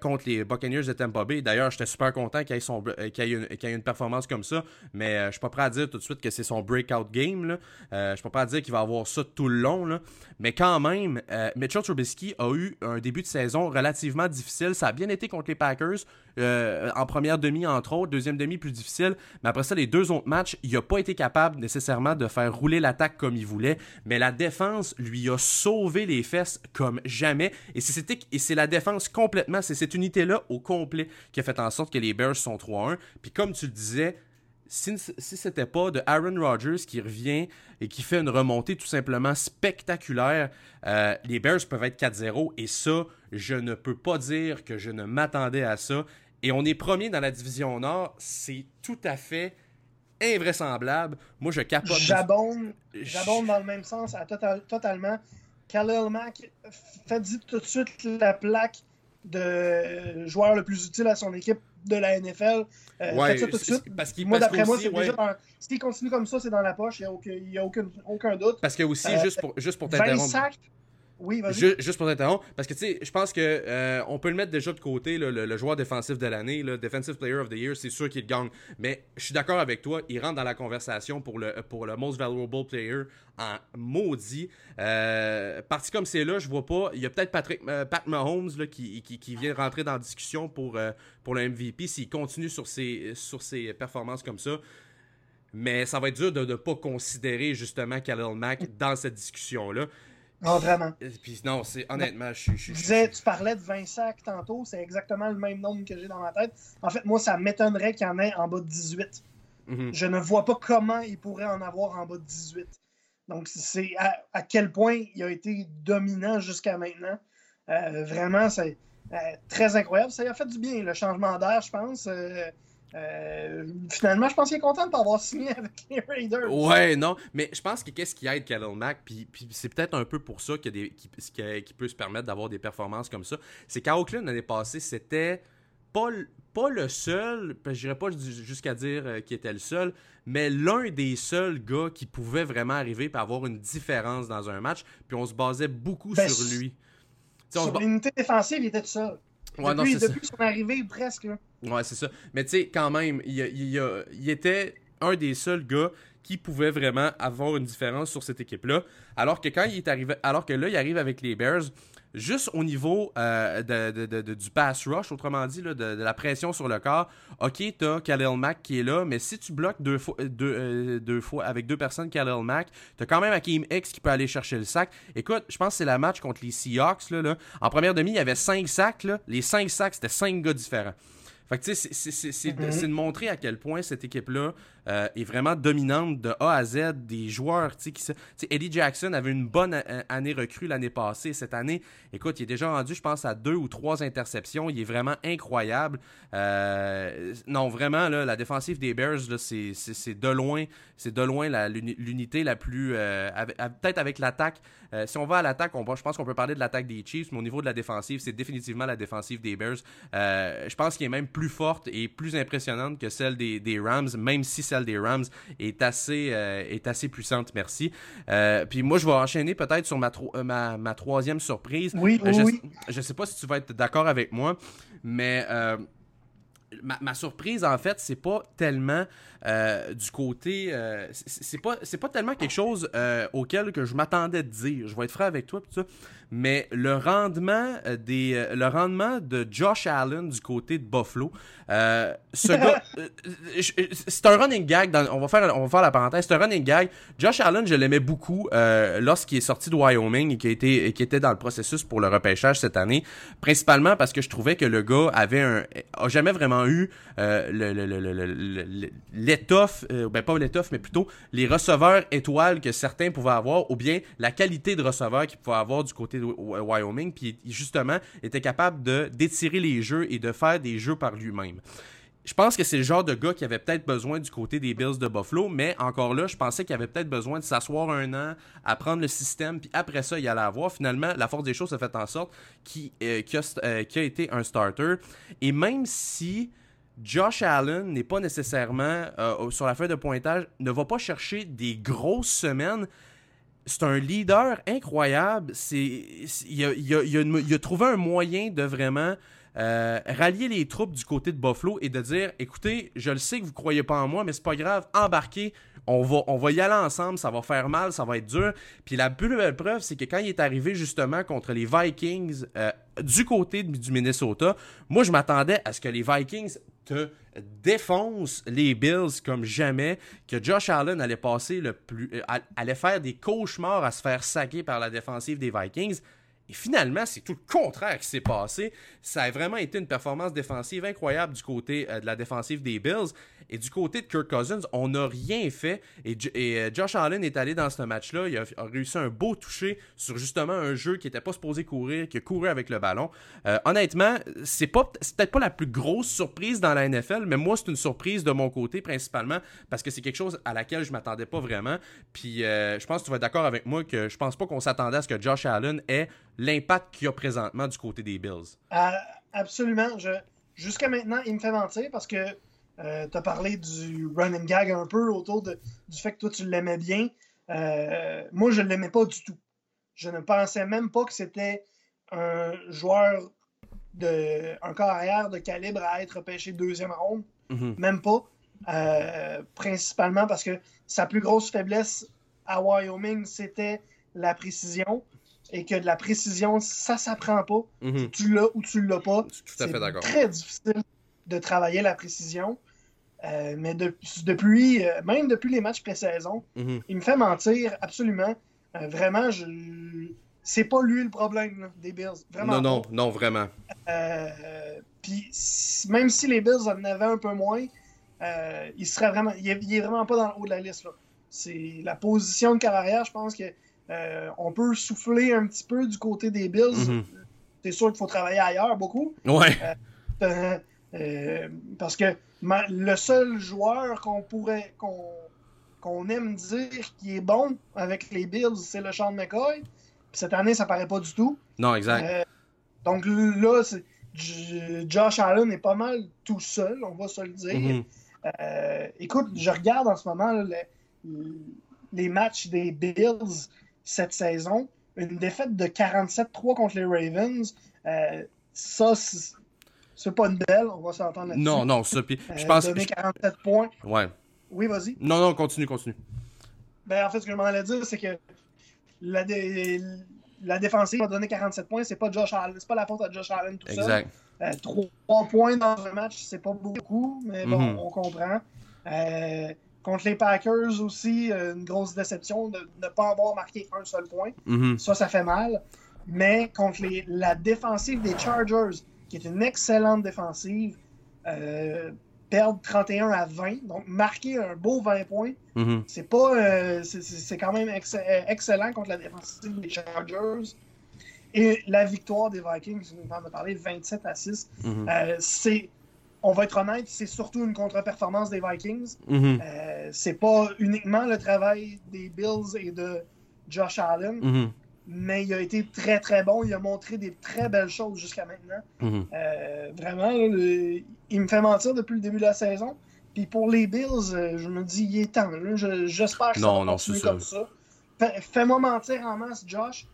contre les Buccaneers de Tampa Bay. D'ailleurs, j'étais super content qu'il qu'il ait, une, une performance comme ça, mais je suis pas prêt à dire tout de suite que c'est son breakout game. Là. Euh, je peux pas dire qu'il va avoir ça tout le long. Là. Mais quand même, euh, Mitchell Trubisky a eu un début de saison relativement difficile. Ça a bien été contre les Packers. Euh, en première demi, entre autres. Deuxième demi, plus difficile. Mais après ça, les deux autres matchs, il n'a pas été capable nécessairement de faire rouler l'attaque comme il voulait. Mais la défense lui a sauvé les fesses comme jamais. Et c'est la défense complètement, c'est cette unité-là au complet qui a fait en sorte que les Bears sont 3-1. Puis comme tu le disais, si, si c'était pas de Aaron Rodgers qui revient et qui fait une remontée tout simplement spectaculaire, euh, les Bears peuvent être 4-0 et ça, je ne peux pas dire que je ne m'attendais à ça. Et on est premier dans la division Nord, c'est tout à fait invraisemblable. Moi, je capote. J'abonde, j'abonde dans le même sens, à totalement. Khalil Mack, fait tout de suite la plaque de joueur le plus utile à son équipe? De la NFL. Euh, ouais, ça tout de suite. Parce moi, d'après moi, c'est déjà dans... S'il continue comme ça, c'est dans la poche, il n'y a, aucun, y a aucun, aucun, doute. Parce que aussi, euh, juste pour, juste pour t'interrompre. Oui. Juste, pour t'interrompre, parce que tu sais, je pense que euh, on peut le mettre déjà de côté, le, joueur défensif de l'année, le Defensive Player of the Year, c'est sûr qu'il gagne. Mais je suis d'accord avec toi, il rentre dans la conversation pour le, pour le Most Valuable Player en maudit. Euh, parti comme c'est là, je vois pas. Il y a peut-être Patrick euh, Pat Mahomes qui, qui, vient rentrer dans la discussion pour, pour le MVP s'il continue sur ses, sur ses performances comme ça. Mais ça va être dur de ne pas considérer justement Khalil Mack dans cette discussion-là. Non, vraiment. Puis non, c'est honnêtement, je suis. disais, tu parlais de 20 sacs tantôt, c'est exactement le même nombre que j'ai dans ma tête. En fait, moi, ça m'étonnerait qu'il y en ait en bas de 18. Mhm. Je ne vois pas comment il pourrait en avoir en bas de 18. Donc, c'est à, quel point il a été dominant jusqu'à maintenant. Euh, vraiment, c'est euh, très incroyable. Ça lui a fait du bien, le changement d'air, je pense. Euh, euh, finalement, je pense qu'il est content de pas avoir signé avec les Raiders. Ouais, non, mais je pense que qu'est-ce qui aide Khalil Mack, puis, c'est peut-être un peu pour ça qu'il peut se permettre d'avoir des performances comme ça, c'est qu'à Oakland l'année passée, c'était pas, pas le seul, je dirais pas jusqu'à dire euh, qu'il était le seul, mais l'un des seuls gars qui pouvait vraiment arriver et avoir une différence dans un match, puis on se basait beaucoup ben, sur lui. sur l'unité défensive, il était tout seul. Ouais, depuis, non, depuis son arrivée, presque. Ouais, c'est ça. Mais tu sais, quand même, il, il, était un des seuls gars qui pouvait vraiment avoir une différence sur cette équipe-là. Alors que quand il est arrivé, alors que là, il arrive avec les Bears, juste au niveau euh, de, du pass rush, autrement dit, de, la pression sur le corps, ok, t'as Khalil Mack qui est là, mais si tu bloques deux fois, deux, euh, deux fois avec deux personnes Khalil Mack, t'as quand même Hakim X qui peut aller chercher le sac. Écoute, je pense que c'est la match contre les Seahawks. Là, là. En première demi, il y avait cinq sacs. Là. Les cinq sacs, c'était cinq gars différents. Fait que tu sais, c'est mm-hmm. de montrer à quel point cette équipe-là euh, est vraiment dominante de A à Z, des joueurs, Eddie Jackson avait une bonne euh, année recrue l'année passée. Cette année, écoute, il est déjà rendu, je pense, à deux ou trois interceptions. Il est vraiment incroyable. Euh, non, vraiment, la défensive des Bears, c'est de loin, c'est de loin l'unité la, plus, peut-être avec l'attaque. si on va à l'attaque, je pense qu'on peut parler de l'attaque des Chiefs, mais au niveau de la défensive, c'est définitivement la défensive des Bears. je pense qu'il est même plus forte et plus impressionnante que celle des, des Rams, même si des Rams est assez, euh, est assez puissante, merci. Euh, puis moi, je vais enchaîner peut-être sur ma, euh, ma, ma, troisième surprise. Oui, je, oui. Je sais pas si tu vas être d'accord avec moi, mais ma, surprise, en fait, c'est pas tellement euh, du côté. Euh, c'est pas, pas tellement quelque chose euh, auquel que je m'attendais de dire. Je vais être franc avec toi, tout ça. Mais le rendement, des, le rendement de Josh Allen du côté de Buffalo, ce gars. c'est un running gag. on, va faire, on va faire la parenthèse. C'est un running gag. Josh Allen, je l'aimais beaucoup lorsqu'il est sorti de Wyoming et qui, été, qui était dans le processus pour le repêchage cette année. Principalement parce que je trouvais que le gars avait un. a jamais vraiment eu l'étoffe, euh, ben pas l'étoffe, mais plutôt les receveurs étoiles que certains pouvaient avoir, ou bien la qualité de receveur qu'il pouvait avoir du côté Wyoming, puis justement était capable de d'étirer les jeux et de faire des jeux par lui-même. Je pense que c'est le genre de gars qui avait peut-être besoin du côté des Bills de Buffalo, mais encore là, je pensais qu'il avait peut-être besoin de s'asseoir un an, apprendre le système, puis après ça, il allait avoir. Finalement, la force des choses a fait en sorte qu'il euh, euh, a, été un starter. Et même si Josh Allen n'est pas nécessairement euh, sur la feuille de pointage, ne va pas chercher des grosses semaines, c'est un leader incroyable. C'est, il, a, trouvé un moyen de vraiment euh, rallier les troupes du côté de Buffalo et de dire écoutez, je le sais que vous croyez pas en moi, mais c'est pas grave, embarquez, on va, on va y aller ensemble, ça va faire mal, ça va être dur. Puis la plus belle preuve, c'est que quand il est arrivé justement contre les Vikings euh, du côté du Minnesota, moi je m'attendais à ce que les Vikings te défoncent les Bills comme jamais, que Josh Allen allait passer le plus, euh, allait faire des cauchemars à se faire saquer par la défensive des Vikings. Et finalement, c'est tout le contraire qui s'est passé. Ça a vraiment été une performance défensive incroyable du côté euh, de la défensive des Bills. Et du côté de Kirk Cousins, on n'a rien fait. Et, euh, Josh Allen est allé dans ce match-là. Il a, réussi un beau toucher sur justement un jeu qui n'était pas supposé courir, qui a couru avec le ballon. Euh, honnêtement, c'est pas peut-être pas la plus grosse surprise dans la NFL, mais moi, c'est une surprise de mon côté principalement parce que c'est quelque chose à laquelle je m'attendais pas vraiment. Puis je pense que tu vas être d'accord avec moi que je pense pas qu'on s'attendait à ce que Josh Allen ait l'impact qu'il y a présentement du côté des Bills. Euh, absolument. Jusqu'à maintenant, il me fait mentir parce que euh, tu as parlé du running gag un peu autour de, du fait que toi, tu l'aimais bien. Euh, moi, je ne l'aimais pas du tout. Je ne pensais même pas que c'était un joueur de un carrière de calibre à être pêché deuxième ronde. Mm-hmm. Même pas. principalement parce que sa plus grosse faiblesse à Wyoming, c'était la précision et que de la précision, ça s'apprend pas. Mhm. Tu l'as ou tu l'as pas. C'est très difficile de travailler la précision. Euh, mais depuis, euh, même depuis les matchs pré-saison, mhm. il me fait mentir absolument. Euh, vraiment, je... c'est pas lui le problème des Bills. Vraiment non, non, non, vraiment. Puis même si les Bills en avaient un peu moins, il serait vraiment, il est, vraiment pas dans le haut de la liste. C'est la position de carrière, je pense que euh, on peut souffler un petit peu du côté des Bills. Mhm. C'est sûr qu'il faut travailler ailleurs beaucoup. Ouais. Euh, euh, parce que le seul joueur qu'on pourrait qu'on aime dire qui est bon avec les Bills, c'est le Sean McCoy. cette année, ça paraît pas du tout. Non, exact. donc là, Josh Allen est pas mal tout seul, on va se le dire. Mhm. écoute, je regarde en ce moment les matchs des Bills cette saison. Une défaite de 47-3 contre les Ravens. Euh, ça, c'est pas une belle, on va s'entendre là-dessus. Non, non, ça. Puis, je euh, pense. Donner 47 points. Ouais. Oui, vas-y. Non, non, continue, continue. Ben, en fait, ce que je m'en allais dire, c'est que la, la défensive a donné 47 points. C'est pas Josh Allen. C'est pas la faute à Josh Allen tout exact. seul. Euh, 3, points dans un match, c'est pas beaucoup, mais bon, mm-hmm. on comprend. Euh, Contre les Packers aussi, euh, une grosse déception de ne pas avoir marqué un seul point. Mhm. Ça, ça fait mal. Mais contre les, la défensive des Chargers, qui est une excellente défensive, euh, perdre 31 à 20, donc marquer un beau 20 points, mhm. c'est pas euh, c'est quand même excellent contre la défensive des Chargers. Et la victoire des Vikings, on en a parlé, 27 à 6, mhm. c'est on va être honnête, c'est surtout une contre-performance des Vikings. Mhm. Euh, c'est pas uniquement le travail des Bills et de Josh Allen, mhm. mais il a été très très bon. Il a montré des très belles choses jusqu'à maintenant. Mhm. Euh, vraiment, il me fait mentir depuis le début de la saison. Puis pour les Bills, euh, je me dis, il est temps. J'espère que ça va continuer comme ça. Fais-moi mentir en masse, Josh,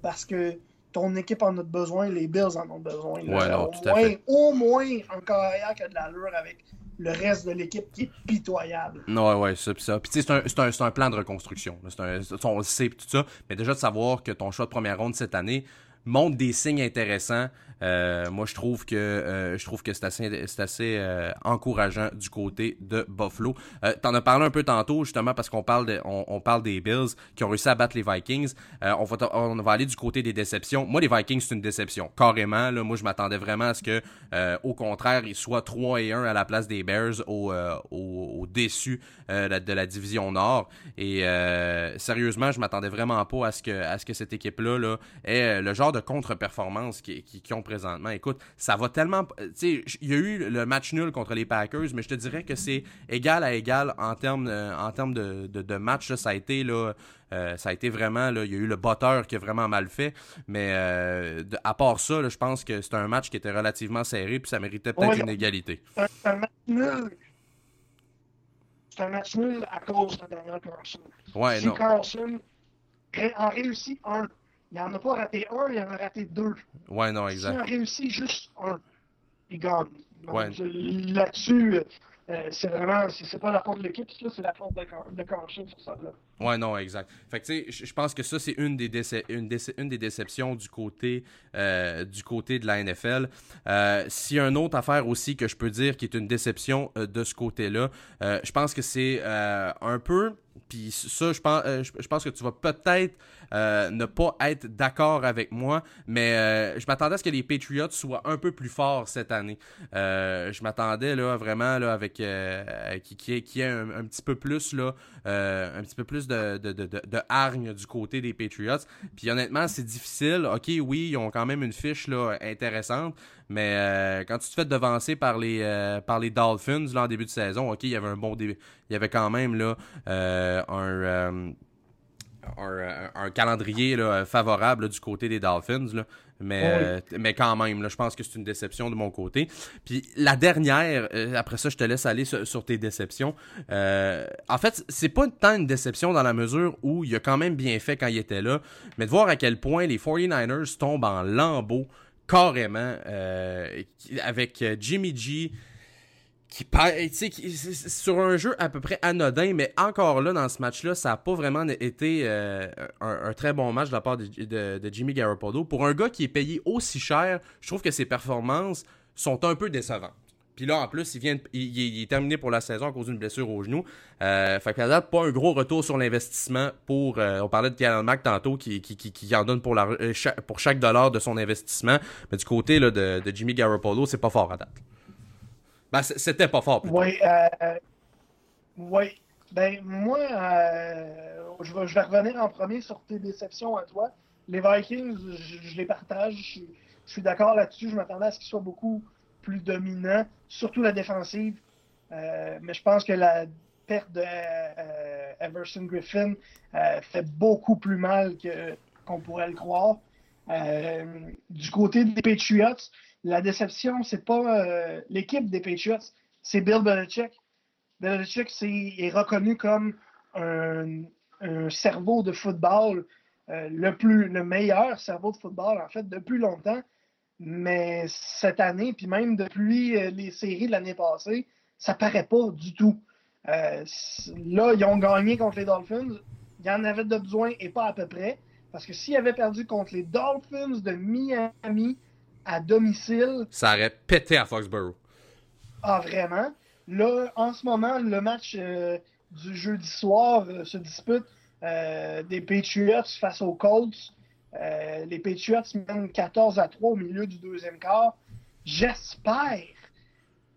parce que ton équipe en a besoin, les Bills en ont besoin. Ouais, non, au, tout à moins, fait. au moins un carrière qui a de l'allure avec le reste de l'équipe qui est pitoyable. Ouais, ouais, ça, pis ça. Puis tu sais, c'est un, plan de reconstruction. un, on le sait, pis tout ça. Mais déjà de savoir que ton choix de première ronde cette année montre des signes intéressants. Euh, moi, je trouve que euh, je trouve que c'est assez, c'est assez euh, encourageant du côté de Buffalo. T'en as parlé un peu tantôt, justement, parce qu'on parle, on, parle des Bills qui ont réussi à battre les Vikings. On, va, on va aller du côté des déceptions. Moi, les Vikings, c'est une déception. Carrément, là, moi, je m'attendais vraiment à ce que, au contraire, ils soient 3 et 1 à la place des Bears au, au, déçu de la division Nord. Et sérieusement, je m'attendais vraiment pas à ce que, à ce que cette équipe-là là, ait euh, le genre de contre-performance qui, qui ont présentement. Écoute, ça va tellement. Tu sais, il y a eu le match nul contre les Packers, mais je te dirais que c'est égal à égal en termes, euh, en termes de, de, de match. là, ça a été là. euh, ça a été vraiment, là, il y a eu le botteur qui a vraiment mal fait, mais euh, de- à part ça, là, je pense que c'était un match qui était relativement serré, puis ça méritait peut-être Ouais. une égalité. C'est un, match nul. C'est un match nul à cause de Daniel Carlson. Ouais, si non. Carlson en réussit un, il en a pas raté un, il en a raté deux. Ouais, non, Si exact. on réussit juste un, il gagne. Ouais. Là-dessus, euh, c'est vraiment, c'est c'est pas la faute de l'équipe, ça, c'est la faute de, de sur ça. Là. Ouais, non, exact. Fait que tu sais, je- pense que ça, c'est une des, déce- une, déce- une des déceptions du côté, euh, du côté de la NFL. Euh, S'il y a une autre affaire aussi que je peux dire qui est une déception de ce côté-là, je pense que c'est un peu. Puis ça, je pense, euh, je, pense que tu vas peut-être euh, ne pas être d'accord avec moi, mais euh, je m'attendais à ce que les Patriots soient un peu plus forts cette année. Je m'attendais là vraiment là avec qui qui ait, qui ait un, un petit peu plus là, un petit peu plus de, de, de, de, de hargne du côté des Patriots. Puis honnêtement, c'est difficile. Ok, oui, ils ont quand même une fiche là intéressante, mais euh, quand tu te fais devancer par les euh, par les Dolphins là en début de saison, ok, il y avait un bon début, il y avait quand même là euh, un un, un calendrier là, favorable là, du côté des Dolphins. Là. Mais, Oui. euh, mais quand même, là, je pense que c'est une déception de mon côté. Puis la dernière, euh, après ça, je te laisse aller sur, sur tes déceptions. Euh, en fait, c'est pas tant une déception dans la mesure où il a quand même bien fait quand il était là, mais de voir à quel point les 49ers tombent en lambeaux carrément euh, avec euh, Jimmy G qui, c'est sur un jeu à peu près anodin, mais encore là, dans ce match-là, ça n'a pas vraiment été euh, un, très bon match de la part de, de- de Jimmy Garoppolo. Pour un gars qui est payé aussi cher, je trouve que ses performances sont un peu décevantes. Puis là, en plus, il, vient il, est terminé pour la saison à cause d'une blessure au genou. Euh, fait qu'à date, pas un gros retour sur l'investissement pour... euh, on parlait de Kalen Mack tantôt qui, qui, qui, en donne pour, la, euh, cha- pour chaque dollar de son investissement. Mais du côté là, de, Jimmy Garoppolo, c'est pas fort à date. Ben, c'était pas fort. Oui, euh, oui. Ben, moi, euh, je, vais, revenir en premier sur tes déceptions à toi. Les Vikings, je, les partage. Je suis d'accord là-dessus. Je m'attendais à ce qu'ils soient beaucoup plus dominants, surtout la défensive. Euh, mais je pense que la perte de euh, Everson Griffin euh, fait beaucoup plus mal que qu'on pourrait le croire. Du côté des Patriots, la déception, c'est pas l'équipe des Patriots, c'est Bill Belichick. Belichick c'est- est reconnu comme un, un cerveau de football, le plus le meilleur cerveau de football en fait depuis longtemps. Mais cette année, puis même depuis euh, les séries de l'année passée, ça paraît pas du tout. Euh, là, ils ont gagné contre les Dolphins. Il y en avait de besoin et pas à peu près. Parce que s'ils avaient perdu contre les Dolphins de Miami à domicile, Ça aurait pété à Foxborough. ah, vraiment? Là, en ce moment, le match euh, du jeudi soir euh, se dispute des Patriots face aux Colts. Euh, les Patriots mènent 14 à 3 au milieu du deuxième quart. J'espère,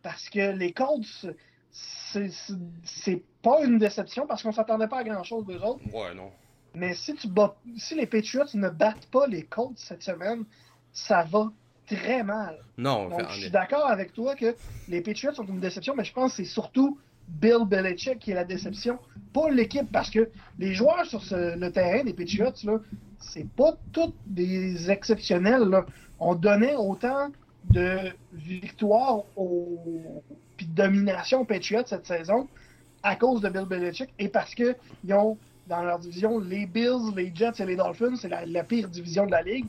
parce que les Colts, c'est- pas une déception parce qu'on s'attendait pas à grand-chose d'eux autres. Ouais, non. Mais si, tu bats, si les Patriots ne battent pas les Colts cette semaine, ça va très mal. Non, Donc, je suis d'accord avec toi que les Patriots sont une déception, mais je pense que c'est surtout Bill Belichick qui est la déception, pas l'équipe, parce que les joueurs sur ce- le terrain des Patriots, là, c'est pas tous des exceptionnels. Là. On donnait autant de victoires au... puis de domination aux Patriots cette saison à cause de Bill Belichick et parce qu'ils ont dans leur division les Bills, les Jets et les Dolphins, c'est la, la pire division de la ligue.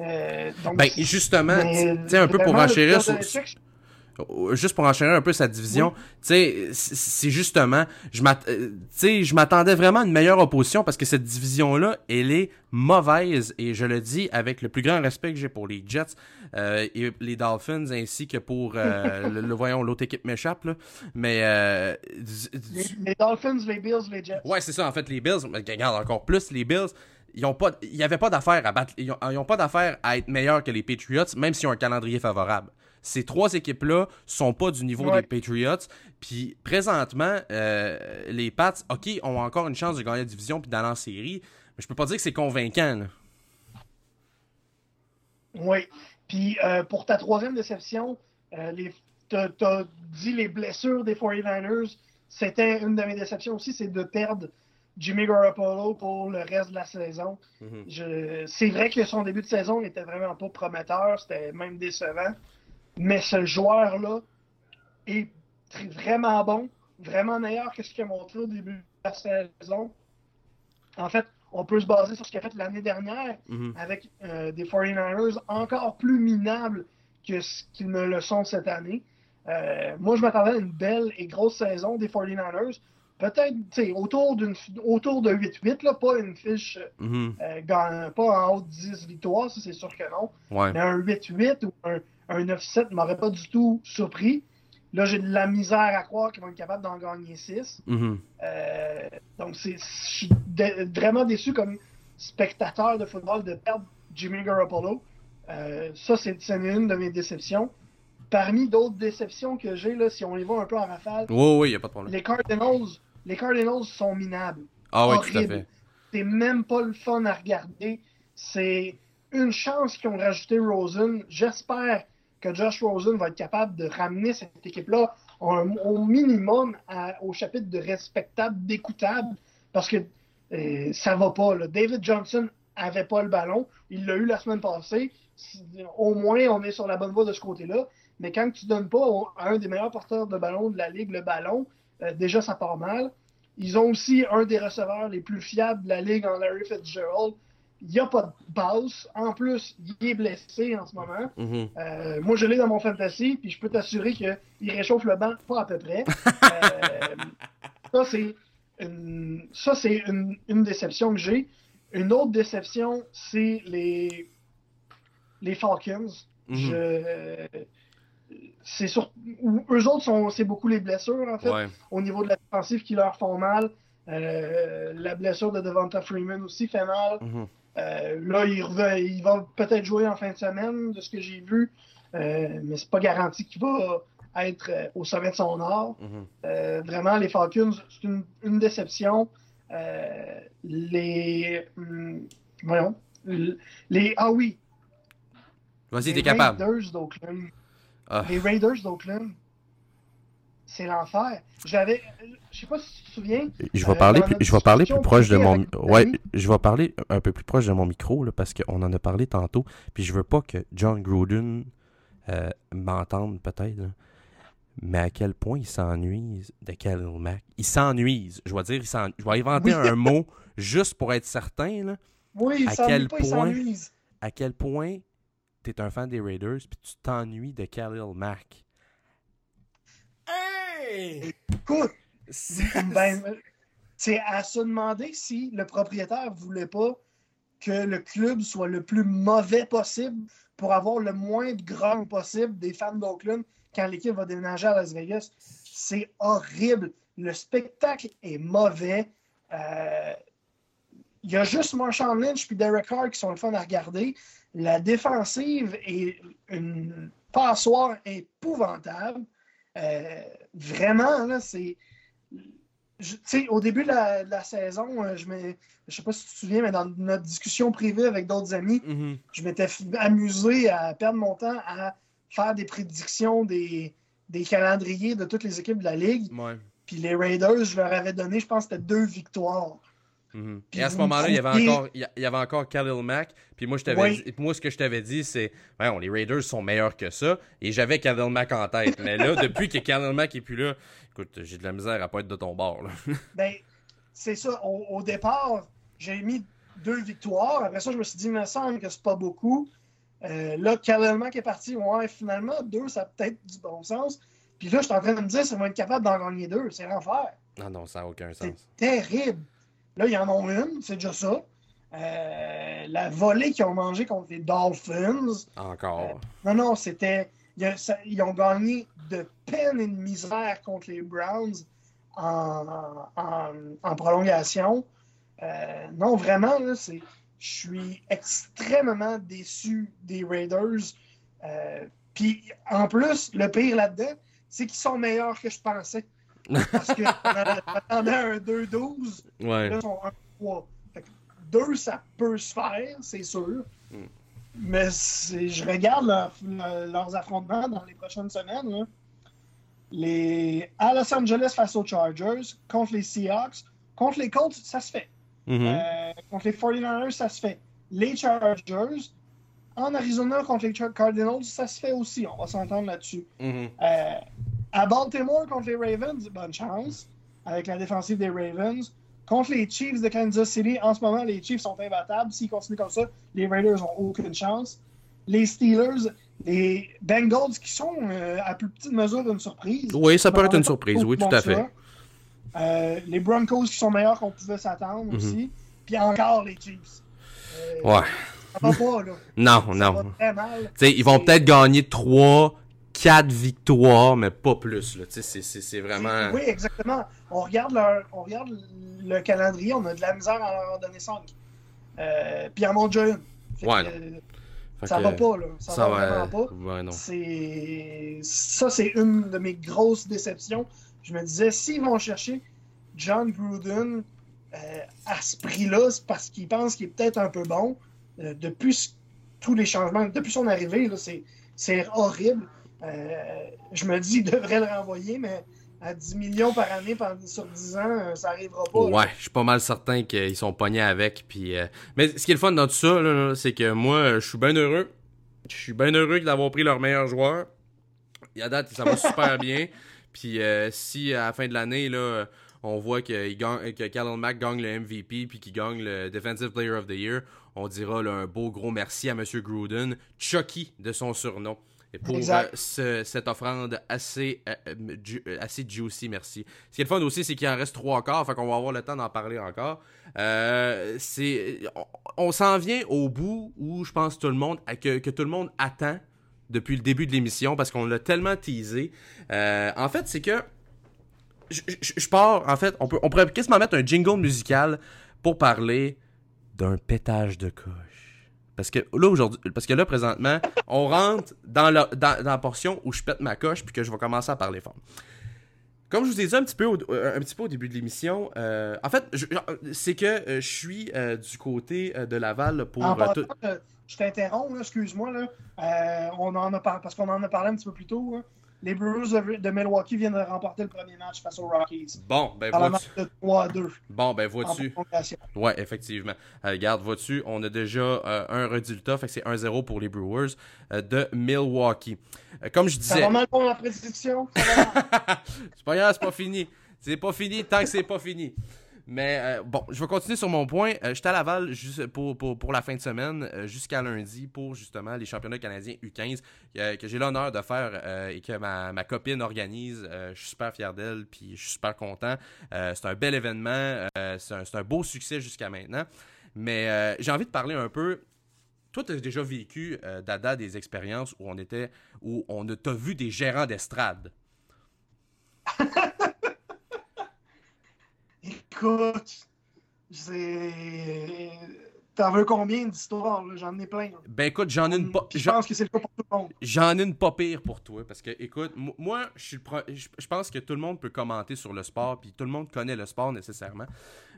Euh, donc, Ben, justement, sais, un peu pour vraiment, le enchérir Bill sur, juste pour enchérir un peu sa division, tu sais, c- c'est justement, je euh, je m'attendais vraiment à une meilleure opposition parce que cette division-là, elle est mauvaise et je le dis avec le plus grand respect que j'ai pour les Jets euh, et les Dolphins ainsi que pour euh, le, le- voyons l'autre équipe m'échappe là, mais euh, du- du- les, les Dolphins, les Bills, les Jets. Ouais, c'est ça, en fait, les Bills, regarde encore plus, les Bills, ils ont pas, il y avait pas d'affaire à battre, ils ont, ils ont pas d'affaire à être meilleurs que les Patriots, même s'ils ont un calendrier favorable. Ces trois équipes-là sont pas du niveau Ouais. des Patriots. Puis présentement, euh, les Pats, ok, ont encore une chance de gagner la division puis d'aller en série, mais je peux pas dire que c'est convaincant. là. Oui. Puis euh, pour ta troisième déception, euh, t'as, t'as dit les blessures des 49ers. C'était une de mes déceptions aussi, c'est de perdre Jimmy Garoppolo pour le reste de la saison. Mhm. Je- c'est vrai que son début de saison n'était vraiment pas prometteur, c'était même décevant. Mais ce joueur-là est vraiment bon, vraiment meilleur que ce qu'il a montré au début de la saison. En fait, on peut se baser sur ce qu'il a fait l'année dernière Mhm. avec euh, des 49ers encore plus minables que ce qu'ils ne le sont cette année. Euh, moi, je m'attendais à une belle et grosse saison des 49ers. Peut-être tu sais, autour, autour de 8-8, là, pas une fiche euh, gagne- pas en haut de 10 victoires, ça c'est sûr que non. Ouais. Mais un 8-8 ou un, un 9-7 m'aurait pas du tout surpris. Là, j'ai de la misère à croire qu'ils vont être capables d'en gagner 6. Mhm. Euh, donc, c'est, je suis vraiment déçu comme spectateur de football de perdre Jimmy Garoppolo. Euh, ça, c'est, une de mes déceptions. Parmi d'autres déceptions que j'ai, si on les voit un peu en rafale, Ouais, ouais, y a pas de problème. les Cardinals, les Cardinals sont minables. Ah ouais, tout à fait. C'est même pas le fun à regarder. C'est une chance qu'ils ont rajouté Rosen. J'espère que Josh Rosen va être capable de ramener cette équipe-là au, minimum au chapitre de respectable, d'écoutable, parce que euh, ça va pas. David Johnson avait pas le ballon. Il l'a eu la semaine passée. Au moins, on est sur la bonne voie de ce côté-là. Mais quand tu donnes pas à un des meilleurs porteurs de ballon de la ligue le ballon, euh, déjà ça part mal. Ils ont aussi un des receveurs les plus fiables de la ligue en Larry Fitzgerald. Il n'y a pas de passe. En plus, il est blessé en ce moment. Mhm. Euh, moi, je l'ai dans mon fantasy, puis je peux t'assurer qu'il réchauffe le banc pas à peu près. Euh, ça, c'est une, ça, c'est une, une déception que j'ai. Une autre déception, c'est les, les Falcons. Mhm. Je, c'est sur, eux autres, sont, c'est beaucoup les blessures, en fait Ouais. au niveau de la défensive qui leur font mal. Euh, la blessure de Devonta Freeman aussi fait mal. Mhm. Euh, là, il, va peut-être jouer en fin de semaine, de ce que j'ai vu, Euh, mais c'est pas garanti qu'il va être euh, au sommet de son art. Mhm. Euh, vraiment, les Falcons, c'est une, une déception. Les. hum, voyons. Les. Ah oui. Vas-y, t'es capable. Raiders d'Oakland. Ah. Les Raiders d'Oakland. C'est l'enfer. J'avais. Je sais pas si tu te souviens. Je vais parler, plus, je vais parler plus proche de mon, ouais, je vais parler un peu plus proche de mon micro là, parce qu'on en a parlé tantôt, puis je veux pas que John Gruden euh, m'entende peut-être, mais à quel point il s'ennuie de Khalil Mack. Il s'ennuise, je vais dire, il je vais inventer Oui. un mot juste pour être certain là, Oui, À s'ennuie quel pas, point- à quel point t'es un fan des Raiders puis tu t'ennuies de Khalil Mack. Hey! Écoute, C'est- ben, c'est à se demander si le propriétaire voulait pas que le club soit le plus mauvais possible pour avoir le moins de grogne possible des fans d'Oakland quand l'équipe va déménager à Las Vegas. C'est horrible. Le spectacle est mauvais. Euh, Il y a juste Marshall Lynch et Derek Carr qui sont le fun à regarder. La défensive est une passoire épouvantable. Euh, vraiment, là, c'est. je- tu sais, au début de la, de la saison, euh, je me, je sais pas si tu te souviens, mais dans notre discussion privée avec d'autres amis, Mhm. je m'étais amusé à perdre mon temps à faire des prédictions des, des calendriers de toutes les équipes de la ligue. Ouais. Puis les Raiders, je leur avais donné, je pense c'était deux victoires. Et à ce moment-là, il y avait encore, il y avait encore Khalil Mack. Puis moi, je t'avais Oui. dit- moi, ce que je t'avais dit, c'est, ouais, les Raiders sont meilleurs que ça. Et j'avais Khalil Mack en tête. Mais là, depuis que Khalil Mack est plus là, écoute, j'ai de la misère à pas être de ton bord. Là. Ben, c'est ça. Au, au départ, j'ai mis deux victoires. Après ça, je me suis dit, il me semble que c'est pas beaucoup. Euh, là, Khalil Mack est parti. Ouais, finalement, deux, ça a peut-être du bon sens. Puis là, je suis en train de me dire, ça va être capable d'en gagner deux. C'est l'enfer. Non, non, ça n'a aucun sens. C'est terrible. Là, ils en ont une, c'est déjà ça. Euh, la volée qu'ils ont mangée contre les Dolphins. Encore. Euh, non, non, c'était. Ils ont gagné de peine et de misère contre les Browns en, en, prolongation. Euh, non, vraiment, là, c'est. Je suis extrêmement déçu des Raiders. Puis, en plus, le pire là-dedans, c'est qu'ils sont meilleurs que je pensais. Parce que on un 2-12. Ouais. Là, ils sont 1-3. Deux, ça peut se faire, c'est sûr. Mm. Mais je regarde leurs affrontements dans les prochaines semaines. Les à Los Angeles face aux Chargers, contre les Seahawks, contre les Colts, ça se fait. Mm-hmm. Euh, contre les 49ers, ça se fait. Les Chargers, en Arizona contre les Cardinals, ça se fait aussi. On va s'entendre là-dessus. Mm-hmm. Euh, à Baltimore contre les Ravens, bonne chance avec la défensive des Ravens. Contre les Chiefs de Kansas City, en ce moment, les Chiefs sont imbattables. S'ils continuent comme ça, les Raiders n'ont aucune chance. Les Steelers, les Bengals qui sont euh, à plus petite mesure une surprise. Oui, ça peut être une surprise, oui, tout à fait. Euh, les Broncos qui sont meilleurs qu'on pouvait s'attendre mhm. aussi. Puis encore les Chiefs. Euh, ouais. Ça va pas, là. non, ça non. Va très mal. ils vont peut-être gagner 3, quatre victoires, mais pas plus. C'est vraiment. Oui, exactement. On regarde, leur, on regarde le calendrier, on a de la misère à leur donner 5. Euh, puis en ont déjà une. Ouais, ça va pas, là. Ça, va, vraiment pas. Ouais. Ça, c'est une de mes grosses déceptions. Je me disais, s'ils vont chercher John Gruden euh, à ce prix-là, c'est parce qu'ils pensent qu'il est peut-être un peu bon. Euh, depuis tous les changements, depuis son arrivée, c'est horrible. Euh, je me dis, il devrait le renvoyer, mais à 10 millions par année sur 10 ans, euh, ça n'arrivera pas. Ouais, je suis pas mal certain qu'ils sont pognés avec. Puis, euh, Mais ce qui est le fun dans tout ça, c'est que moi, je suis bien heureux. Je suis bien heureux d'avoir pris leur meilleur joueur. Et à date, ça va super bien. Puis si à la fin de l'année, là, on voit que, que Mack gagne le MVP puis qu'il gagne le Defensive Player of the Year, on dira un beau gros merci à M. Gruden, Chucky de son surnom pour euh, cette offrande assez, euh, euh, assez juicy, merci. Ce qui est le fun aussi, c'est qu'il en reste trois encore, fait qu'on va avoir le temps d'en parler encore. on, s'en vient au bout où je pense tout le monde, que, que tout le monde attend depuis le début de l'émission parce qu'on l'a tellement teasé. en fait, c'est que je, je, pars, en fait, on, peut, on pourrait quasiment mettre un jingle musical pour parler d'un pétage de coche. Parce que là, aujourd'hui, parce que là, présentement, on rentre dans la, dans, la portion où je pète ma coche puis que je vais commencer à parler fort. Comme je vous ai dit un petit peu au, euh, un petit peu au début de l'émission, euh, en fait, c'est que euh, je suis du côté de Laval pour. je t'interromps, excuse-moi. Là. on en a parce qu'on en a parlé un petit peu plus tôt les Brewers de, Milwaukee viennent de remporter le premier match face aux Rockies. Bon, ben vois-tu? de 3 à 2. Bon, ben vois-tu? Ouais, effectivement. Euh, regarde, vois-tu, on a déjà euh, un résultat, fait que c'est 1-0 pour les Brewers euh, de Milwaukee. comme je disais. Va mal pour la prédiction? c'est pas grave, c'est pas fini. C'est pas fini tant que c'est pas fini. Mais euh, bon, je vais continuer sur mon point. Euh, J'étais à Laval juste pour, pour, la fin de semaine, euh, jusqu'à lundi, pour justement les championnats canadiens U15, que j'ai l'honneur de faire et que ma, ma copine organise. je suis super fier d'elle, puis je suis super content. c'est un bel événement, c'est un, un, beau succès jusqu'à maintenant. Mais j'ai envie de parler un peu. Toi, tu as déjà vécu, Dada, des expériences où on était, où on t'a vu des gérants d'estrade? Écoute, c'est. T'en veux combien d'histoires? J'en ai plein. Ben écoute, j'en ai une pas. Je pense que c'est le cas pour tout le monde. J'en ai une pas pire pour toi. Parce que, écoute, moi, je je pense que tout le monde peut commenter sur le sport, puis tout le monde connaît le sport nécessairement.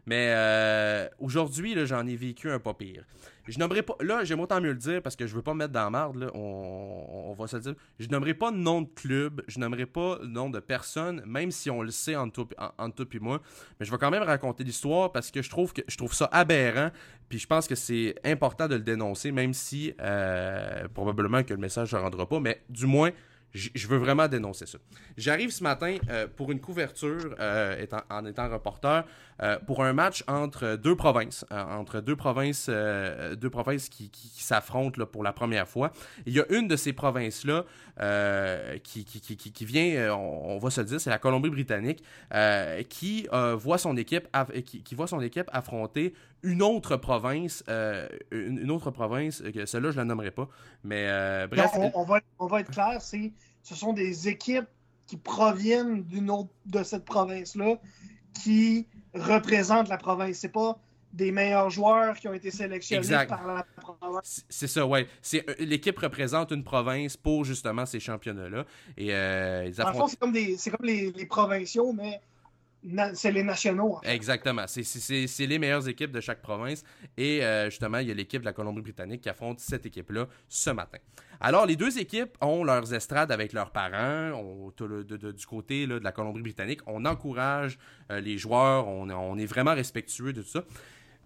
Mais euh, aujourd'hui, j'en ai vécu un pas pire. Je nommerai pas. Là, j'aime autant mieux le dire parce que je veux pas me mettre dans la marde. on, va se le dire. Je nommerai pas de nom de club. Je nommerai pas de nom de personne, même si on le sait entre toi, en, et moi. Mais je vais quand même raconter l'histoire parce que je trouve que je trouve ça aberrant. Puis je pense que c'est important de le dénoncer, même si euh, probablement que le message ne rendra pas. Mais du moins, je veux vraiment dénoncer ça. J'arrive ce matin euh, pour une couverture euh, en étant reporter euh, pour un match entre deux provinces, entre deux provinces, deux provinces qui, s'affrontent pour la première fois. il y a une de ces provinces-là qui, qui, vient, on, va se dire, c'est la Colombie-Britannique, qui voit son qui, voit son équipe affronter une autre province, une, autre province, celle-là je la nommerai pas, mais bref. on, va, on va être clair, c'est ce sont des équipes qui proviennent d'une autre de cette province-là qui représentent la province. C'est pas des meilleurs joueurs qui ont été sélectionnés par la province. C'est ça, ouais. C'est euh, l'équipe représente une province pour justement ces championnats-là. Et euh, c'est comme des, c'est comme les, les, provinciaux, mais c'est les nationaux. Exactement. C'est les meilleures équipes de chaque province. Et euh, justement, il y a l'équipe de la Colombie-Britannique qui affronte cette équipe-là ce matin. Alors, les deux équipes ont leurs estrades avec leurs parents. du côté de la Colombie-Britannique, on encourage euh, les joueurs, on, est vraiment respectueux de tout ça.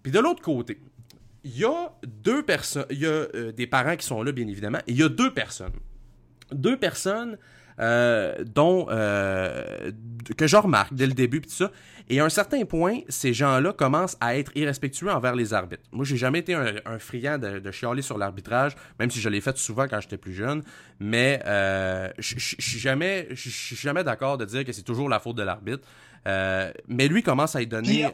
Puis de l'autre côté, il y a deux personnes, il y a euh, des parents qui sont là, bien évidemment, et il y a deux personnes. Deux personnes euh, euh, que je remarque dès le début, ça. Et à un certain point, ces gens-là commencent à être irrespectueux envers les arbitres. Moi, j'ai jamais été un, friand de, chialer sur l'arbitrage, même si je l'ai fait souvent quand j'étais plus jeune. Mais euh, je suis jamais, jamais d'accord de dire que c'est toujours la faute de l'arbitre. mais lui commence à y donner.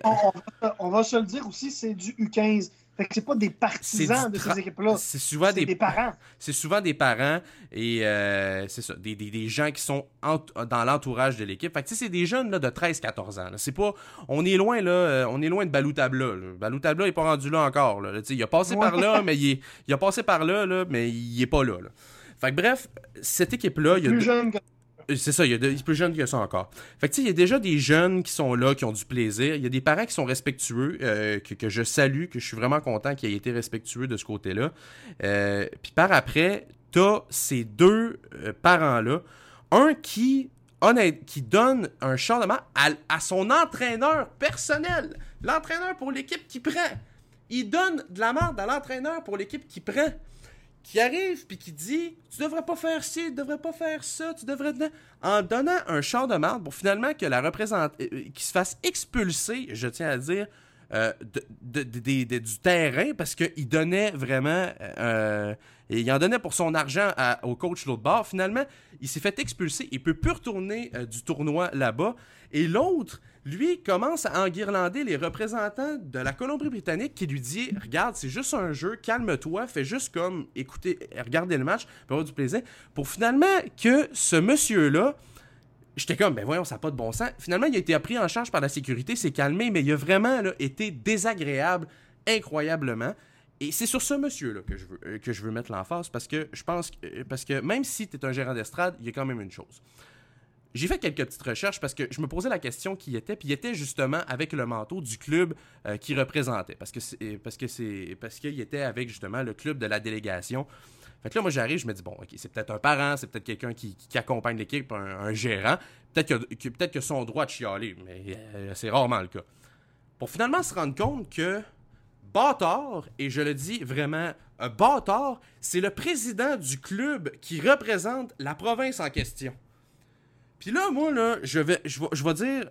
on, va se le dire aussi, c'est du U15. Fait que c'est pas des partisans de ces équipes-là. C'est souvent des... parents. C'est souvent des parents et euh, c'est ça, des, des, des, gens qui sont dans l'entourage de l'équipe. Fait que c'est des jeunes là, de 13-14 ans. C'est pas. On est loin là, euh, on est loin de Baloutabla. Baloutabla est pas rendu là encore. Là. Il a passé par là, mais il, est, il a passé par là, là, mais il est pas là. là. Fait que bref, cette équipe-là, il y a. Jeune c'est ça, il y a des plus jeunes que ça encore. Fait que il y a déjà des jeunes qui sont là, qui ont du plaisir. Il y a des parents qui sont respectueux, euh, que, je salue, que je suis vraiment content qu'ils aient été respectueux de ce côté-là. Euh, puis par après, t'as ces deux euh, parents-là. Un qui, honnête, qui donne un charlement à, à son entraîneur personnel. L'entraîneur pour l'équipe qui prend. Il donne de la merde à l'entraîneur pour l'équipe qui prend qui arrive puis qui dit tu devrais pas faire ci, tu devrais pas faire ça, tu devrais en donnant un champ de marde pour finalement que la représente euh, euh, qui se fasse expulser, je tiens à dire euh, de, du terrain parce qu'il donnait vraiment il en donnait pour son argent au coach l'autre bord. Finalement, il s'est fait expulser, il peut plus retourner du tournoi là-bas et l'autre lui commence à enguirlander les représentants de la Colombie-Britannique qui lui dit Regarde, c'est juste un jeu, calme-toi, fais juste comme écouter, regarder le match, pour avoir du plaisir. Pour finalement que ce monsieur-là, j'étais comme Ben voyons, ça n'a pas de bon sens. Finalement, il a été pris en charge par la sécurité, s'est calmé, mais il a vraiment été désagréable incroyablement. Et c'est sur ce monsieur-là que je veux, euh, que je veux mettre l'emphase parce que je pense que, parce que même si tu es un gérant d'estrade, il y a quand même une chose. J'ai fait quelques petites recherches parce que je me posais la question qui était, puis il était justement avec le manteau du club euh, qui représentait, parce que c'est parce que c'est qu'il était avec justement le club de la délégation. Fait que là, moi, j'arrive, je me dis, bon, ok, c'est peut-être un parent, c'est peut-être quelqu'un qui, accompagne l'équipe, un, gérant. Peut-être que, peut son droit de chialer, mais euh, c'est rarement le cas. Pour finalement se rendre compte que Bâtard, et je le dis vraiment, un bâtard, c'est le président du club qui représente la province en question. Puis là, moi, là, je vais, je vais, je vais dire,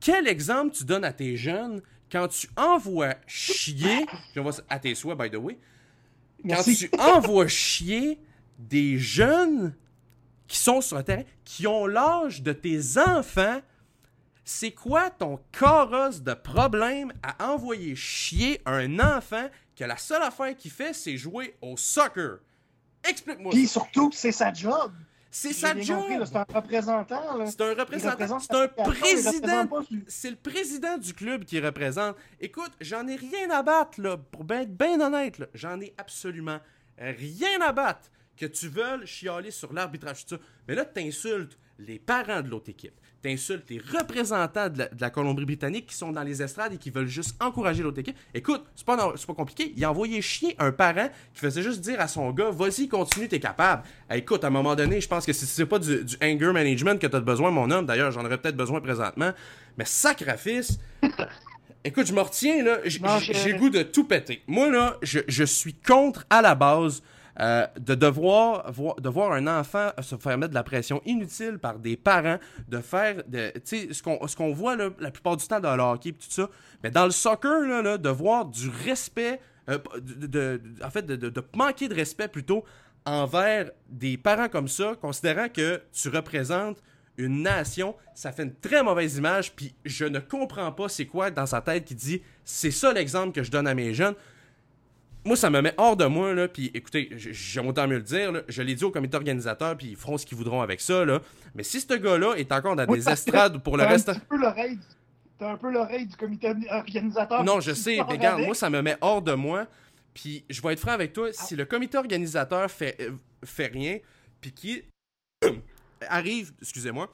quel exemple tu donnes à tes jeunes quand tu envoies chier, je vois à tes souhaits, by the way, quand tu envoies chier des jeunes qui sont sur le terrain, qui ont l'âge de tes enfants, c'est quoi ton carrosse de problème à envoyer chier un enfant que la seule affaire qu'il fait, c'est jouer au soccer? Explique-moi. Puis surtout, c'est sa job. C'est sa job. C'est un représentant. C'est un représentant. C'est un président. C'est le président du club qui représente. Écoute, j'en ai rien à battre, là, pour être bien honnête. J'en ai absolument rien à battre que tu veuilles chialer sur l'arbitrage. Mais là, tu insultes les parents de l'autre équipe t'insultes les représentants de la, Colombie-Britannique qui sont dans les estrades et qui veulent juste encourager l'autre équipe. Écoute, c'est pas, pas compliqué. Il a envoyé chier un parent qui faisait juste dire à son gars Vas-y, continue, t'es capable. écoute, à un moment donné, je pense que c'est pas du, anger management que t'as besoin, mon homme. D'ailleurs, j'en aurais peut-être besoin présentement. Mais sacrifice. Écoute, je me retiens, là. J'ai goût de tout péter. Moi, là, je, je suis contre, à la base, Euh, de devoir voir, de voir un enfant se faire mettre de la pression inutile par des parents, de faire, de, ce qu'on ce qu'on voit la plupart du temps dans le et tout ça, mais dans le soccer, là de voir du respect, euh, de, en fait, de, de, manquer de respect plutôt envers des parents comme ça, considérant que tu représentes une nation, ça fait une très mauvaise image, puis je ne comprends pas c'est quoi dans sa tête qui dit c'est ça l'exemple que je donne à mes jeunes. Moi, ça me met hors de moi, là, puis écoutez, j'aime autant mieux le dire, là, je l'ai dit au comité organisateur, puis ils feront ce qu'ils voudront avec ça, là. Mais si ce gars-là est encore dans des estrades pour le reste... T'as un peu l'oreille du comité organisateur. Non, je sais, regarde, moi, ça me met hors de moi, puis je vais être franc avec toi, si le comité organisateur fait, euh, fait rien, puis qui arrive, excusez-moi,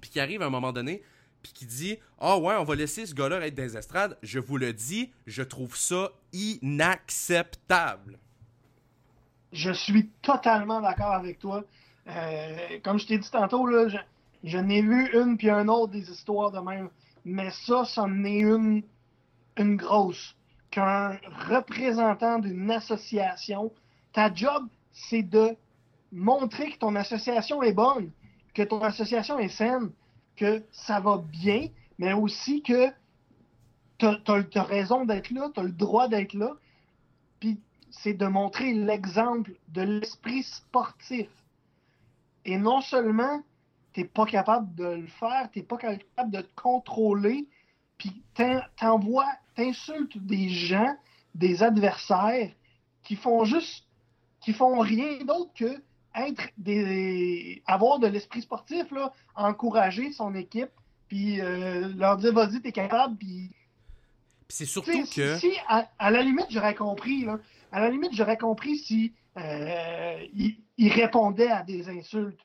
puis qui arrive à un moment donné, puis qui dit Ah oh ouais, on va laisser ce gars-là être des estrades, je vous le dis, je trouve ça inacceptable. Je suis totalement d'accord avec toi. Euh, comme je t'ai dit tantôt, là, je, n'ai vu une puis un autre des histoires de même. Mais ça, ça en est une, une grosse. Qu'un représentant d'une association, ta job, c'est de montrer que ton association est bonne, que ton association est saine, que ça va bien, mais aussi que tu as, raison d'être là, tu as le droit d'être là. Puis c'est de montrer l'exemple de l'esprit sportif. Et non seulement tu n'es pas capable de le faire, tu n'es pas capable de te contrôler, puis t'envoies, t'insultes des gens, des adversaires qui font juste, qui font rien d'autre que être des, avoir de l'esprit sportif, là, encourager son équipe, puis euh, leur dire vas-y, t'es capable, puis. c'est surtout que. Si, à, la limite, j'aurais compris, là, à la limite, j'aurais compris si euh, il, répondait à des insultes.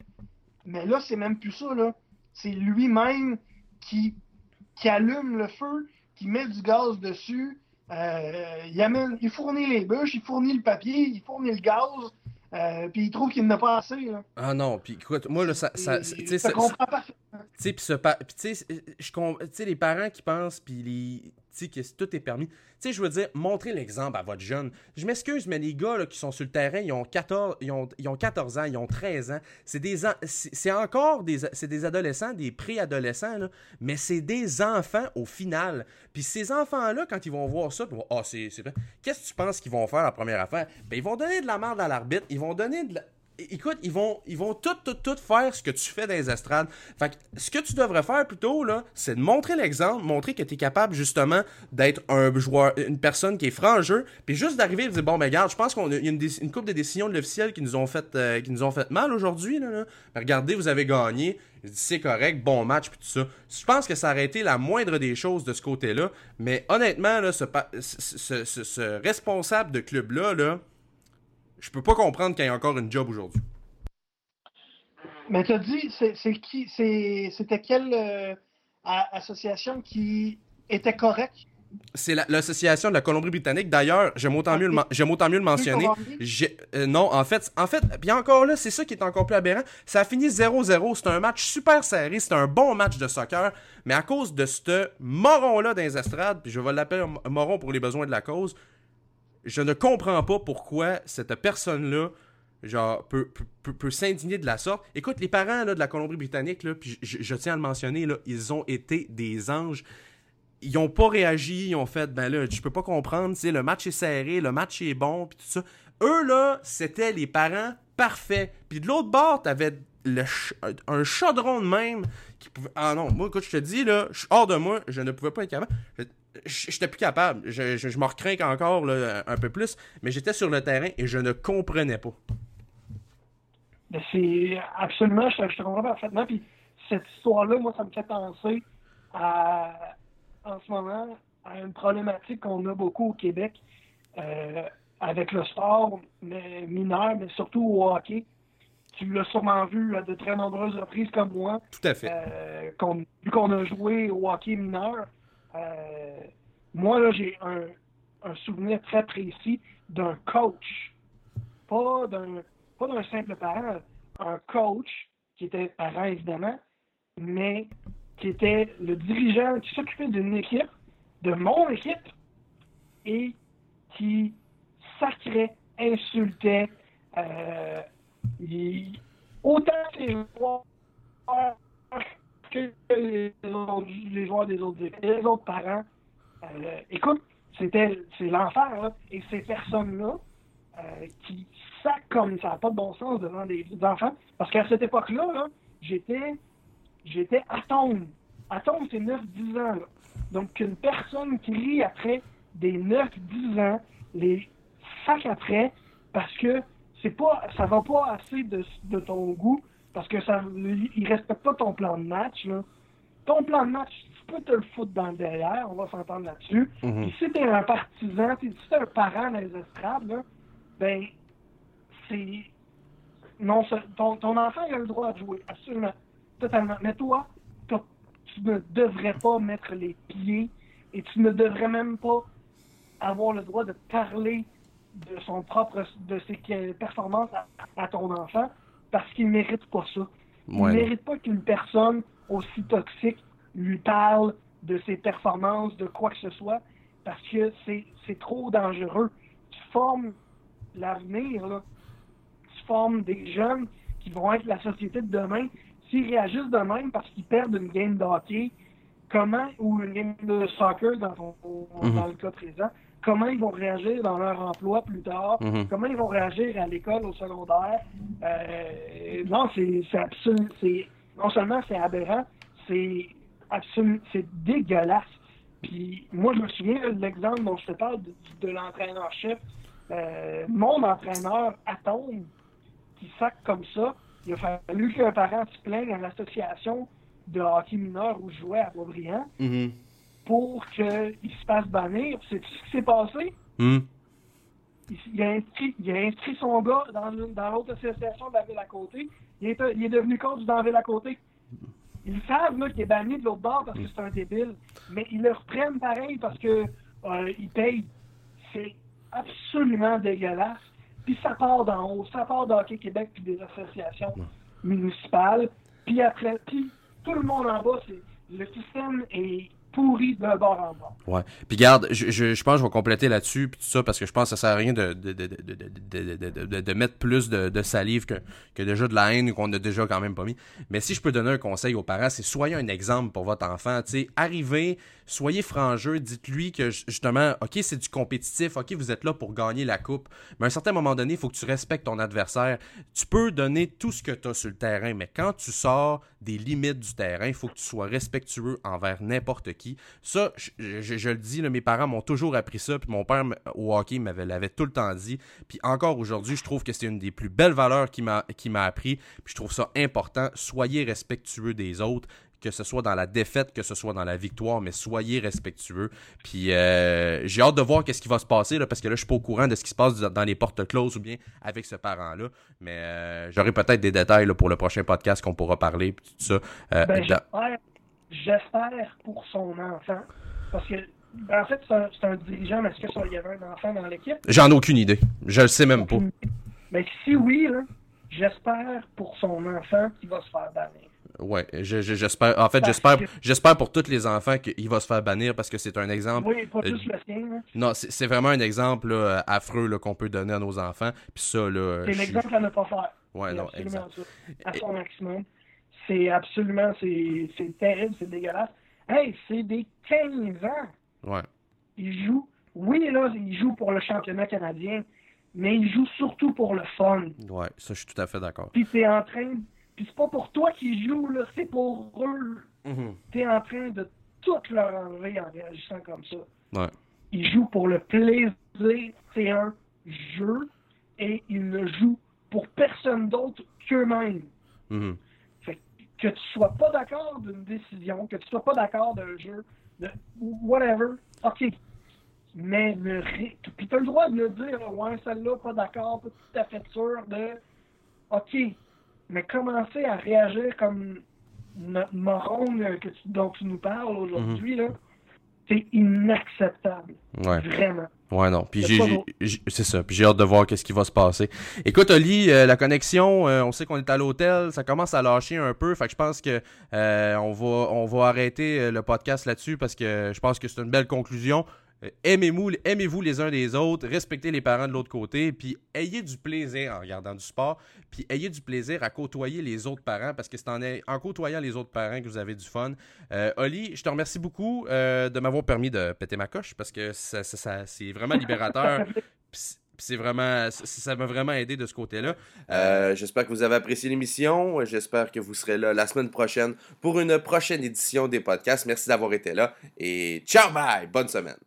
Mais là, c'est même plus ça, là. C'est lui-même qui, qui allume le feu, qui met du gaz dessus. Euh, il, amène, il fournit les bûches, il fournit le papier, il fournit le gaz. Euh, puis il trouve qu'il n'a pas assez. Là. Ah non, puis écoute, moi, là, ça. ça, tu sais, comprends pas. Tu sais, tu sais, les parents qui pensent, puis les que tout est permis. Tu sais, je veux dire, montrez l'exemple à votre jeune. Je m'excuse, mais les gars qui sont sur le terrain, ils ont 14, ils ont, ils ont 14 ans, ils ont 13 ans. C'est des c'est encore des, des adolescents, des préadolescents, mais c'est des enfants au final. Puis ces enfants-là, quand ils vont voir ça, vont, oh, c'est Qu'est-ce que tu penses qu'ils vont faire la première affaire? Ben, ils vont donner de la merde à l'arbitre, ils vont donner de la écoute, ils vont, tout, tout, tout faire ce que tu fais dans les estrades. Fait que ce que tu devrais faire plutôt, là, c'est de montrer l'exemple, montrer que tu es capable, justement, d'être un joueur, une personne qui est franc en jeu, puis juste d'arriver et de dire, bon, ben, regarde, je pense qu'il y a une, une couple de décisions de l'officiel qui nous ont fait, euh, qui nous ont fait mal aujourd'hui, là, regardez, vous avez gagné. C'est correct, bon match, puis tout ça. Je pense que ça aurait été la moindre des choses de ce côté-là. Mais honnêtement, là, ce, ce responsable de club-là, là je peux pas comprendre qu'il y ait encore une job aujourd'hui. Mais tu as dit, c'est qui, c'était quelle euh, association qui était correcte? C'est l'association de la Colombie-Britannique. D'ailleurs, j'aime autant, mieux le, autant mieux le mentionner. Euh, non, en fait, en fait, bien encore là, c'est ça qui est encore plus aberrant. Ça a fini 0-0. C'est un match super serré. C'est un bon match de soccer. Mais à cause de ce moron-là dans les estrades, puis je vais l'appeler moron pour les besoins de la cause, je ne comprends pas pourquoi cette personne-là genre peut, peut, s'indigner de la sorte. Écoute, les parents là, de la Colombie-Britannique, puis je, tiens à le mentionner, là, ils ont été des anges. Ils n'ont pas réagi, ils ont fait, ben là, je peux pas comprendre, le match est serré, le match est bon, puis tout ça. Eux, là, c'était les parents parfaits. Puis de l'autre bord, t'avais le un chaudron de même qui pouvait... Ah non, moi, écoute, je te dis, là, je suis hors de moi, je ne pouvais pas être capable j'étais plus capable. Je, je, me recrains encore un peu plus, mais j'étais sur le terrain et je ne comprenais pas. C'est absolument, je, te comprends parfaitement. Puis cette histoire-là, moi, ça me fait penser à, en ce moment, à une problématique qu'on a beaucoup au Québec euh, avec le sport mineur, mais surtout au hockey. Tu l'as sûrement vu à de très nombreuses reprises comme moi. Tout à fait. Euh, vu qu'on a joué au hockey mineur, euh, moi, là, j'ai un, souvenir très précis d'un coach, pas d'un, pas d'un simple parent, un coach qui était parent évidemment, mais qui était le dirigeant, qui s'occupait d'une équipe, de mon équipe, et qui sacrait, insultait, Euh, il- autant les joueurs que les, les des autres les autres parents. Euh, écoute, c'était c'est l'enfer. Et ces personnes-là euh, qui sacent comme ça n'a pas de bon sens devant des, enfants. Parce qu'à cette époque-là, là, j'étais j'étais atome. Atome, c'est 9-10 ans. Donc, qu'une personne qui rit après des 9-10 ans, les sac après, parce que c'est pas, ça va pas assez de, de ton goût, parce que ça, il respecte pas ton plan de match. Là. Ton plan de match, tu peux te le foutre dans le derrière, on va s'entendre là-dessus. Mhm. Puis si t'es un partisan, si t'es un parent dans les estrades, là, ben, c'est. Non, ton, ton enfant il a le droit de jouer, absolument. Totalement. Mais toi, tu ne devrais pas mettre les pieds et tu ne devrais même pas avoir le droit de parler de son propre de ses performances à, à ton enfant parce qu'il mérite pas ça. Il Ouais. mérite pas qu'une personne aussi toxique lui parle de ses performances, de quoi que ce soit, parce que c'est trop dangereux. Tu formes l'avenir. Tu formes des jeunes qui vont être la société de demain. S'ils réagissent de même parce qu'ils perdent une game de hockey, comment, ou une game de soccer dans, ton- Mhm. dans le cas présent, comment ils vont réagir dans leur emploi plus tard, Mhm. comment ils vont réagir à l'école, au secondaire. Euh, non, c'est absolument, non seulement c'est aberrant, c'est absolument, c'est dégueulasse. Puis moi, je me souviens de l'exemple dont je te parle de, de l'entraîneur-chef, euh, mon entraîneur Atome, qui sac comme ça. Il a fallu qu'un parent se plaigne à l'association de hockey mineur où je jouais à Boisbriand Mhm. Pour qu'il se fasse bannir. C'est ce qui s'est passé? Mhm. Il, il a inscrit, il a inscrit son gars dans, l'autre association de la ville à côté. Il est, il est devenu coach dans la ville à côté. Ils savent qu'il est banni de l'autre bord parce que c'est un débile. Mais ils le reprennent pareil parce que euh, ils payent. C'est absolument dégueulasse. Puis ça part d'en haut. Ça part d'Hockey Québec puis des associations municipales. Puis après, puis tout le monde en bas, c'est le système est pourri de bord en bord. Ouais. Puis garde, je, je, je, pense que je vais compléter là-dessus, puis tout ça, parce que je pense que ça sert à rien de, de, de, de mettre plus de, salive que, que déjà de la haine qu'on a déjà quand même pas mis. Mais si je peux donner un conseil aux parents, c'est soyez un exemple pour votre enfant. sais, arrivez, soyez franc-jeu, dites-lui que justement, OK, c'est du compétitif, OK, vous êtes là pour gagner la coupe, mais à un certain moment donné, il faut que tu respectes ton adversaire. Tu peux donner tout ce que tu as sur le terrain, mais quand tu sors des limites du terrain, il faut que tu sois respectueux envers n'importe qui ça, je, je- je le dis, là, mes parents m'ont toujours appris ça, puis mon père au hockey m'avait l'avait tout le temps dit. Puis encore aujourd'hui, je trouve que c'est une des plus belles valeurs qu'il m'a appris. Puis je trouve ça important. Soyez respectueux des autres que ce soit dans la défaite, que ce soit dans la victoire, mais soyez respectueux. Puis euh, j'ai hâte de voir qu'est-ce qui va se passer là, parce que là je suis pas au courant de ce qui se passe dans les portes closes ou bien avec ce parent-là. Mais euh, j'aurai peut-être des détails là, pour le prochain podcast qu'on pourra parler puis tout ça. Euh, Ben, dans- j'espère, pour son enfant. Parce que, ben, en fait, c'est un, c'est un dirigeant, mais est-ce que ça, il y avait un enfant dans l'équipe? J'en ai aucune idée. Je le sais même pas. Mais si oui, là, j'espère pour son enfant qu'il va se faire bannir. Ouais, je- je- j'espère. En fait, Parce j'espère, que- j'espère pour tous les enfants qu'il va se faire bannir parce que c'est un exemple. Oui, pas euh, juste le sien. là. Non, c'est c'est vraiment un exemple là, affreux là, qu'on peut donner à nos enfants. Puis ça, là. C'est je suis- l'exemple à ne pas faire. Ouais, C'est non, exact. ça. À son maximum. C'est absolument, c'est terrible, c'est dégueulasse. Hey, c'est des 15 ans. Ouais. Il joue, oui, là, il joue pour le championnat canadien, mais il joue surtout pour le fun. Ouais, ça, je suis tout à fait d'accord. Puis t'es en train, puis c'est pas pour toi qu'ils jouent, là, c'est pour eux. Mhm. T'es en train de tout leur enlever en réagissant comme ça. Ouais. Ils jouent pour le plaisir, c'est un jeu, et ils ne jouent pour personne d'autre qu'eux-mêmes. Mhm. Fait que tu sois pas d'accord d'une décision, que tu sois pas d'accord d'un jeu, de whatever, ok. Mais le ré... Puis t'as le droit de le dire, ouais, celle-là, pas d'accord, pas tout à fait sûr de. Ok. Mais commencer à réagir comme notre moron que tu- dont tu nous parles aujourd'hui, là, c'est inacceptable. Ouais. Vraiment. Ouais, non. Puis j'ai- c'est ça. Puis j'ai hâte de voir qu'est-ce qui va se passer. Écoute, Oli, euh, la connexion, euh, on sait qu'on est à l'hôtel, ça commence à lâcher un peu. Fait que je pense que euh, on va, on va arrêter euh, le podcast là-dessus parce que je pense que c'est une belle conclusion. Euh, aimez-vous, aimez-vous les uns des autres, respectez les parents de l'autre côté, puis ayez du plaisir en regardant du sport, puis ayez du plaisir à côtoyer les autres parents, parce que c'est en, en côtoyant les autres parents que vous avez du fun. Euh, Oli, je te remercie beaucoup euh, de m'avoir permis de péter ma coche, parce que ça, ça, c'est vraiment libérateur. c'est vraiment ça m'a vraiment aidé de ce côté-là. Euh, j'espère que vous avez apprécié l'émission. J'espère que vous serez là la semaine prochaine pour une prochaine édition des podcasts. Merci d'avoir été là et ciao bye, bonne semaine.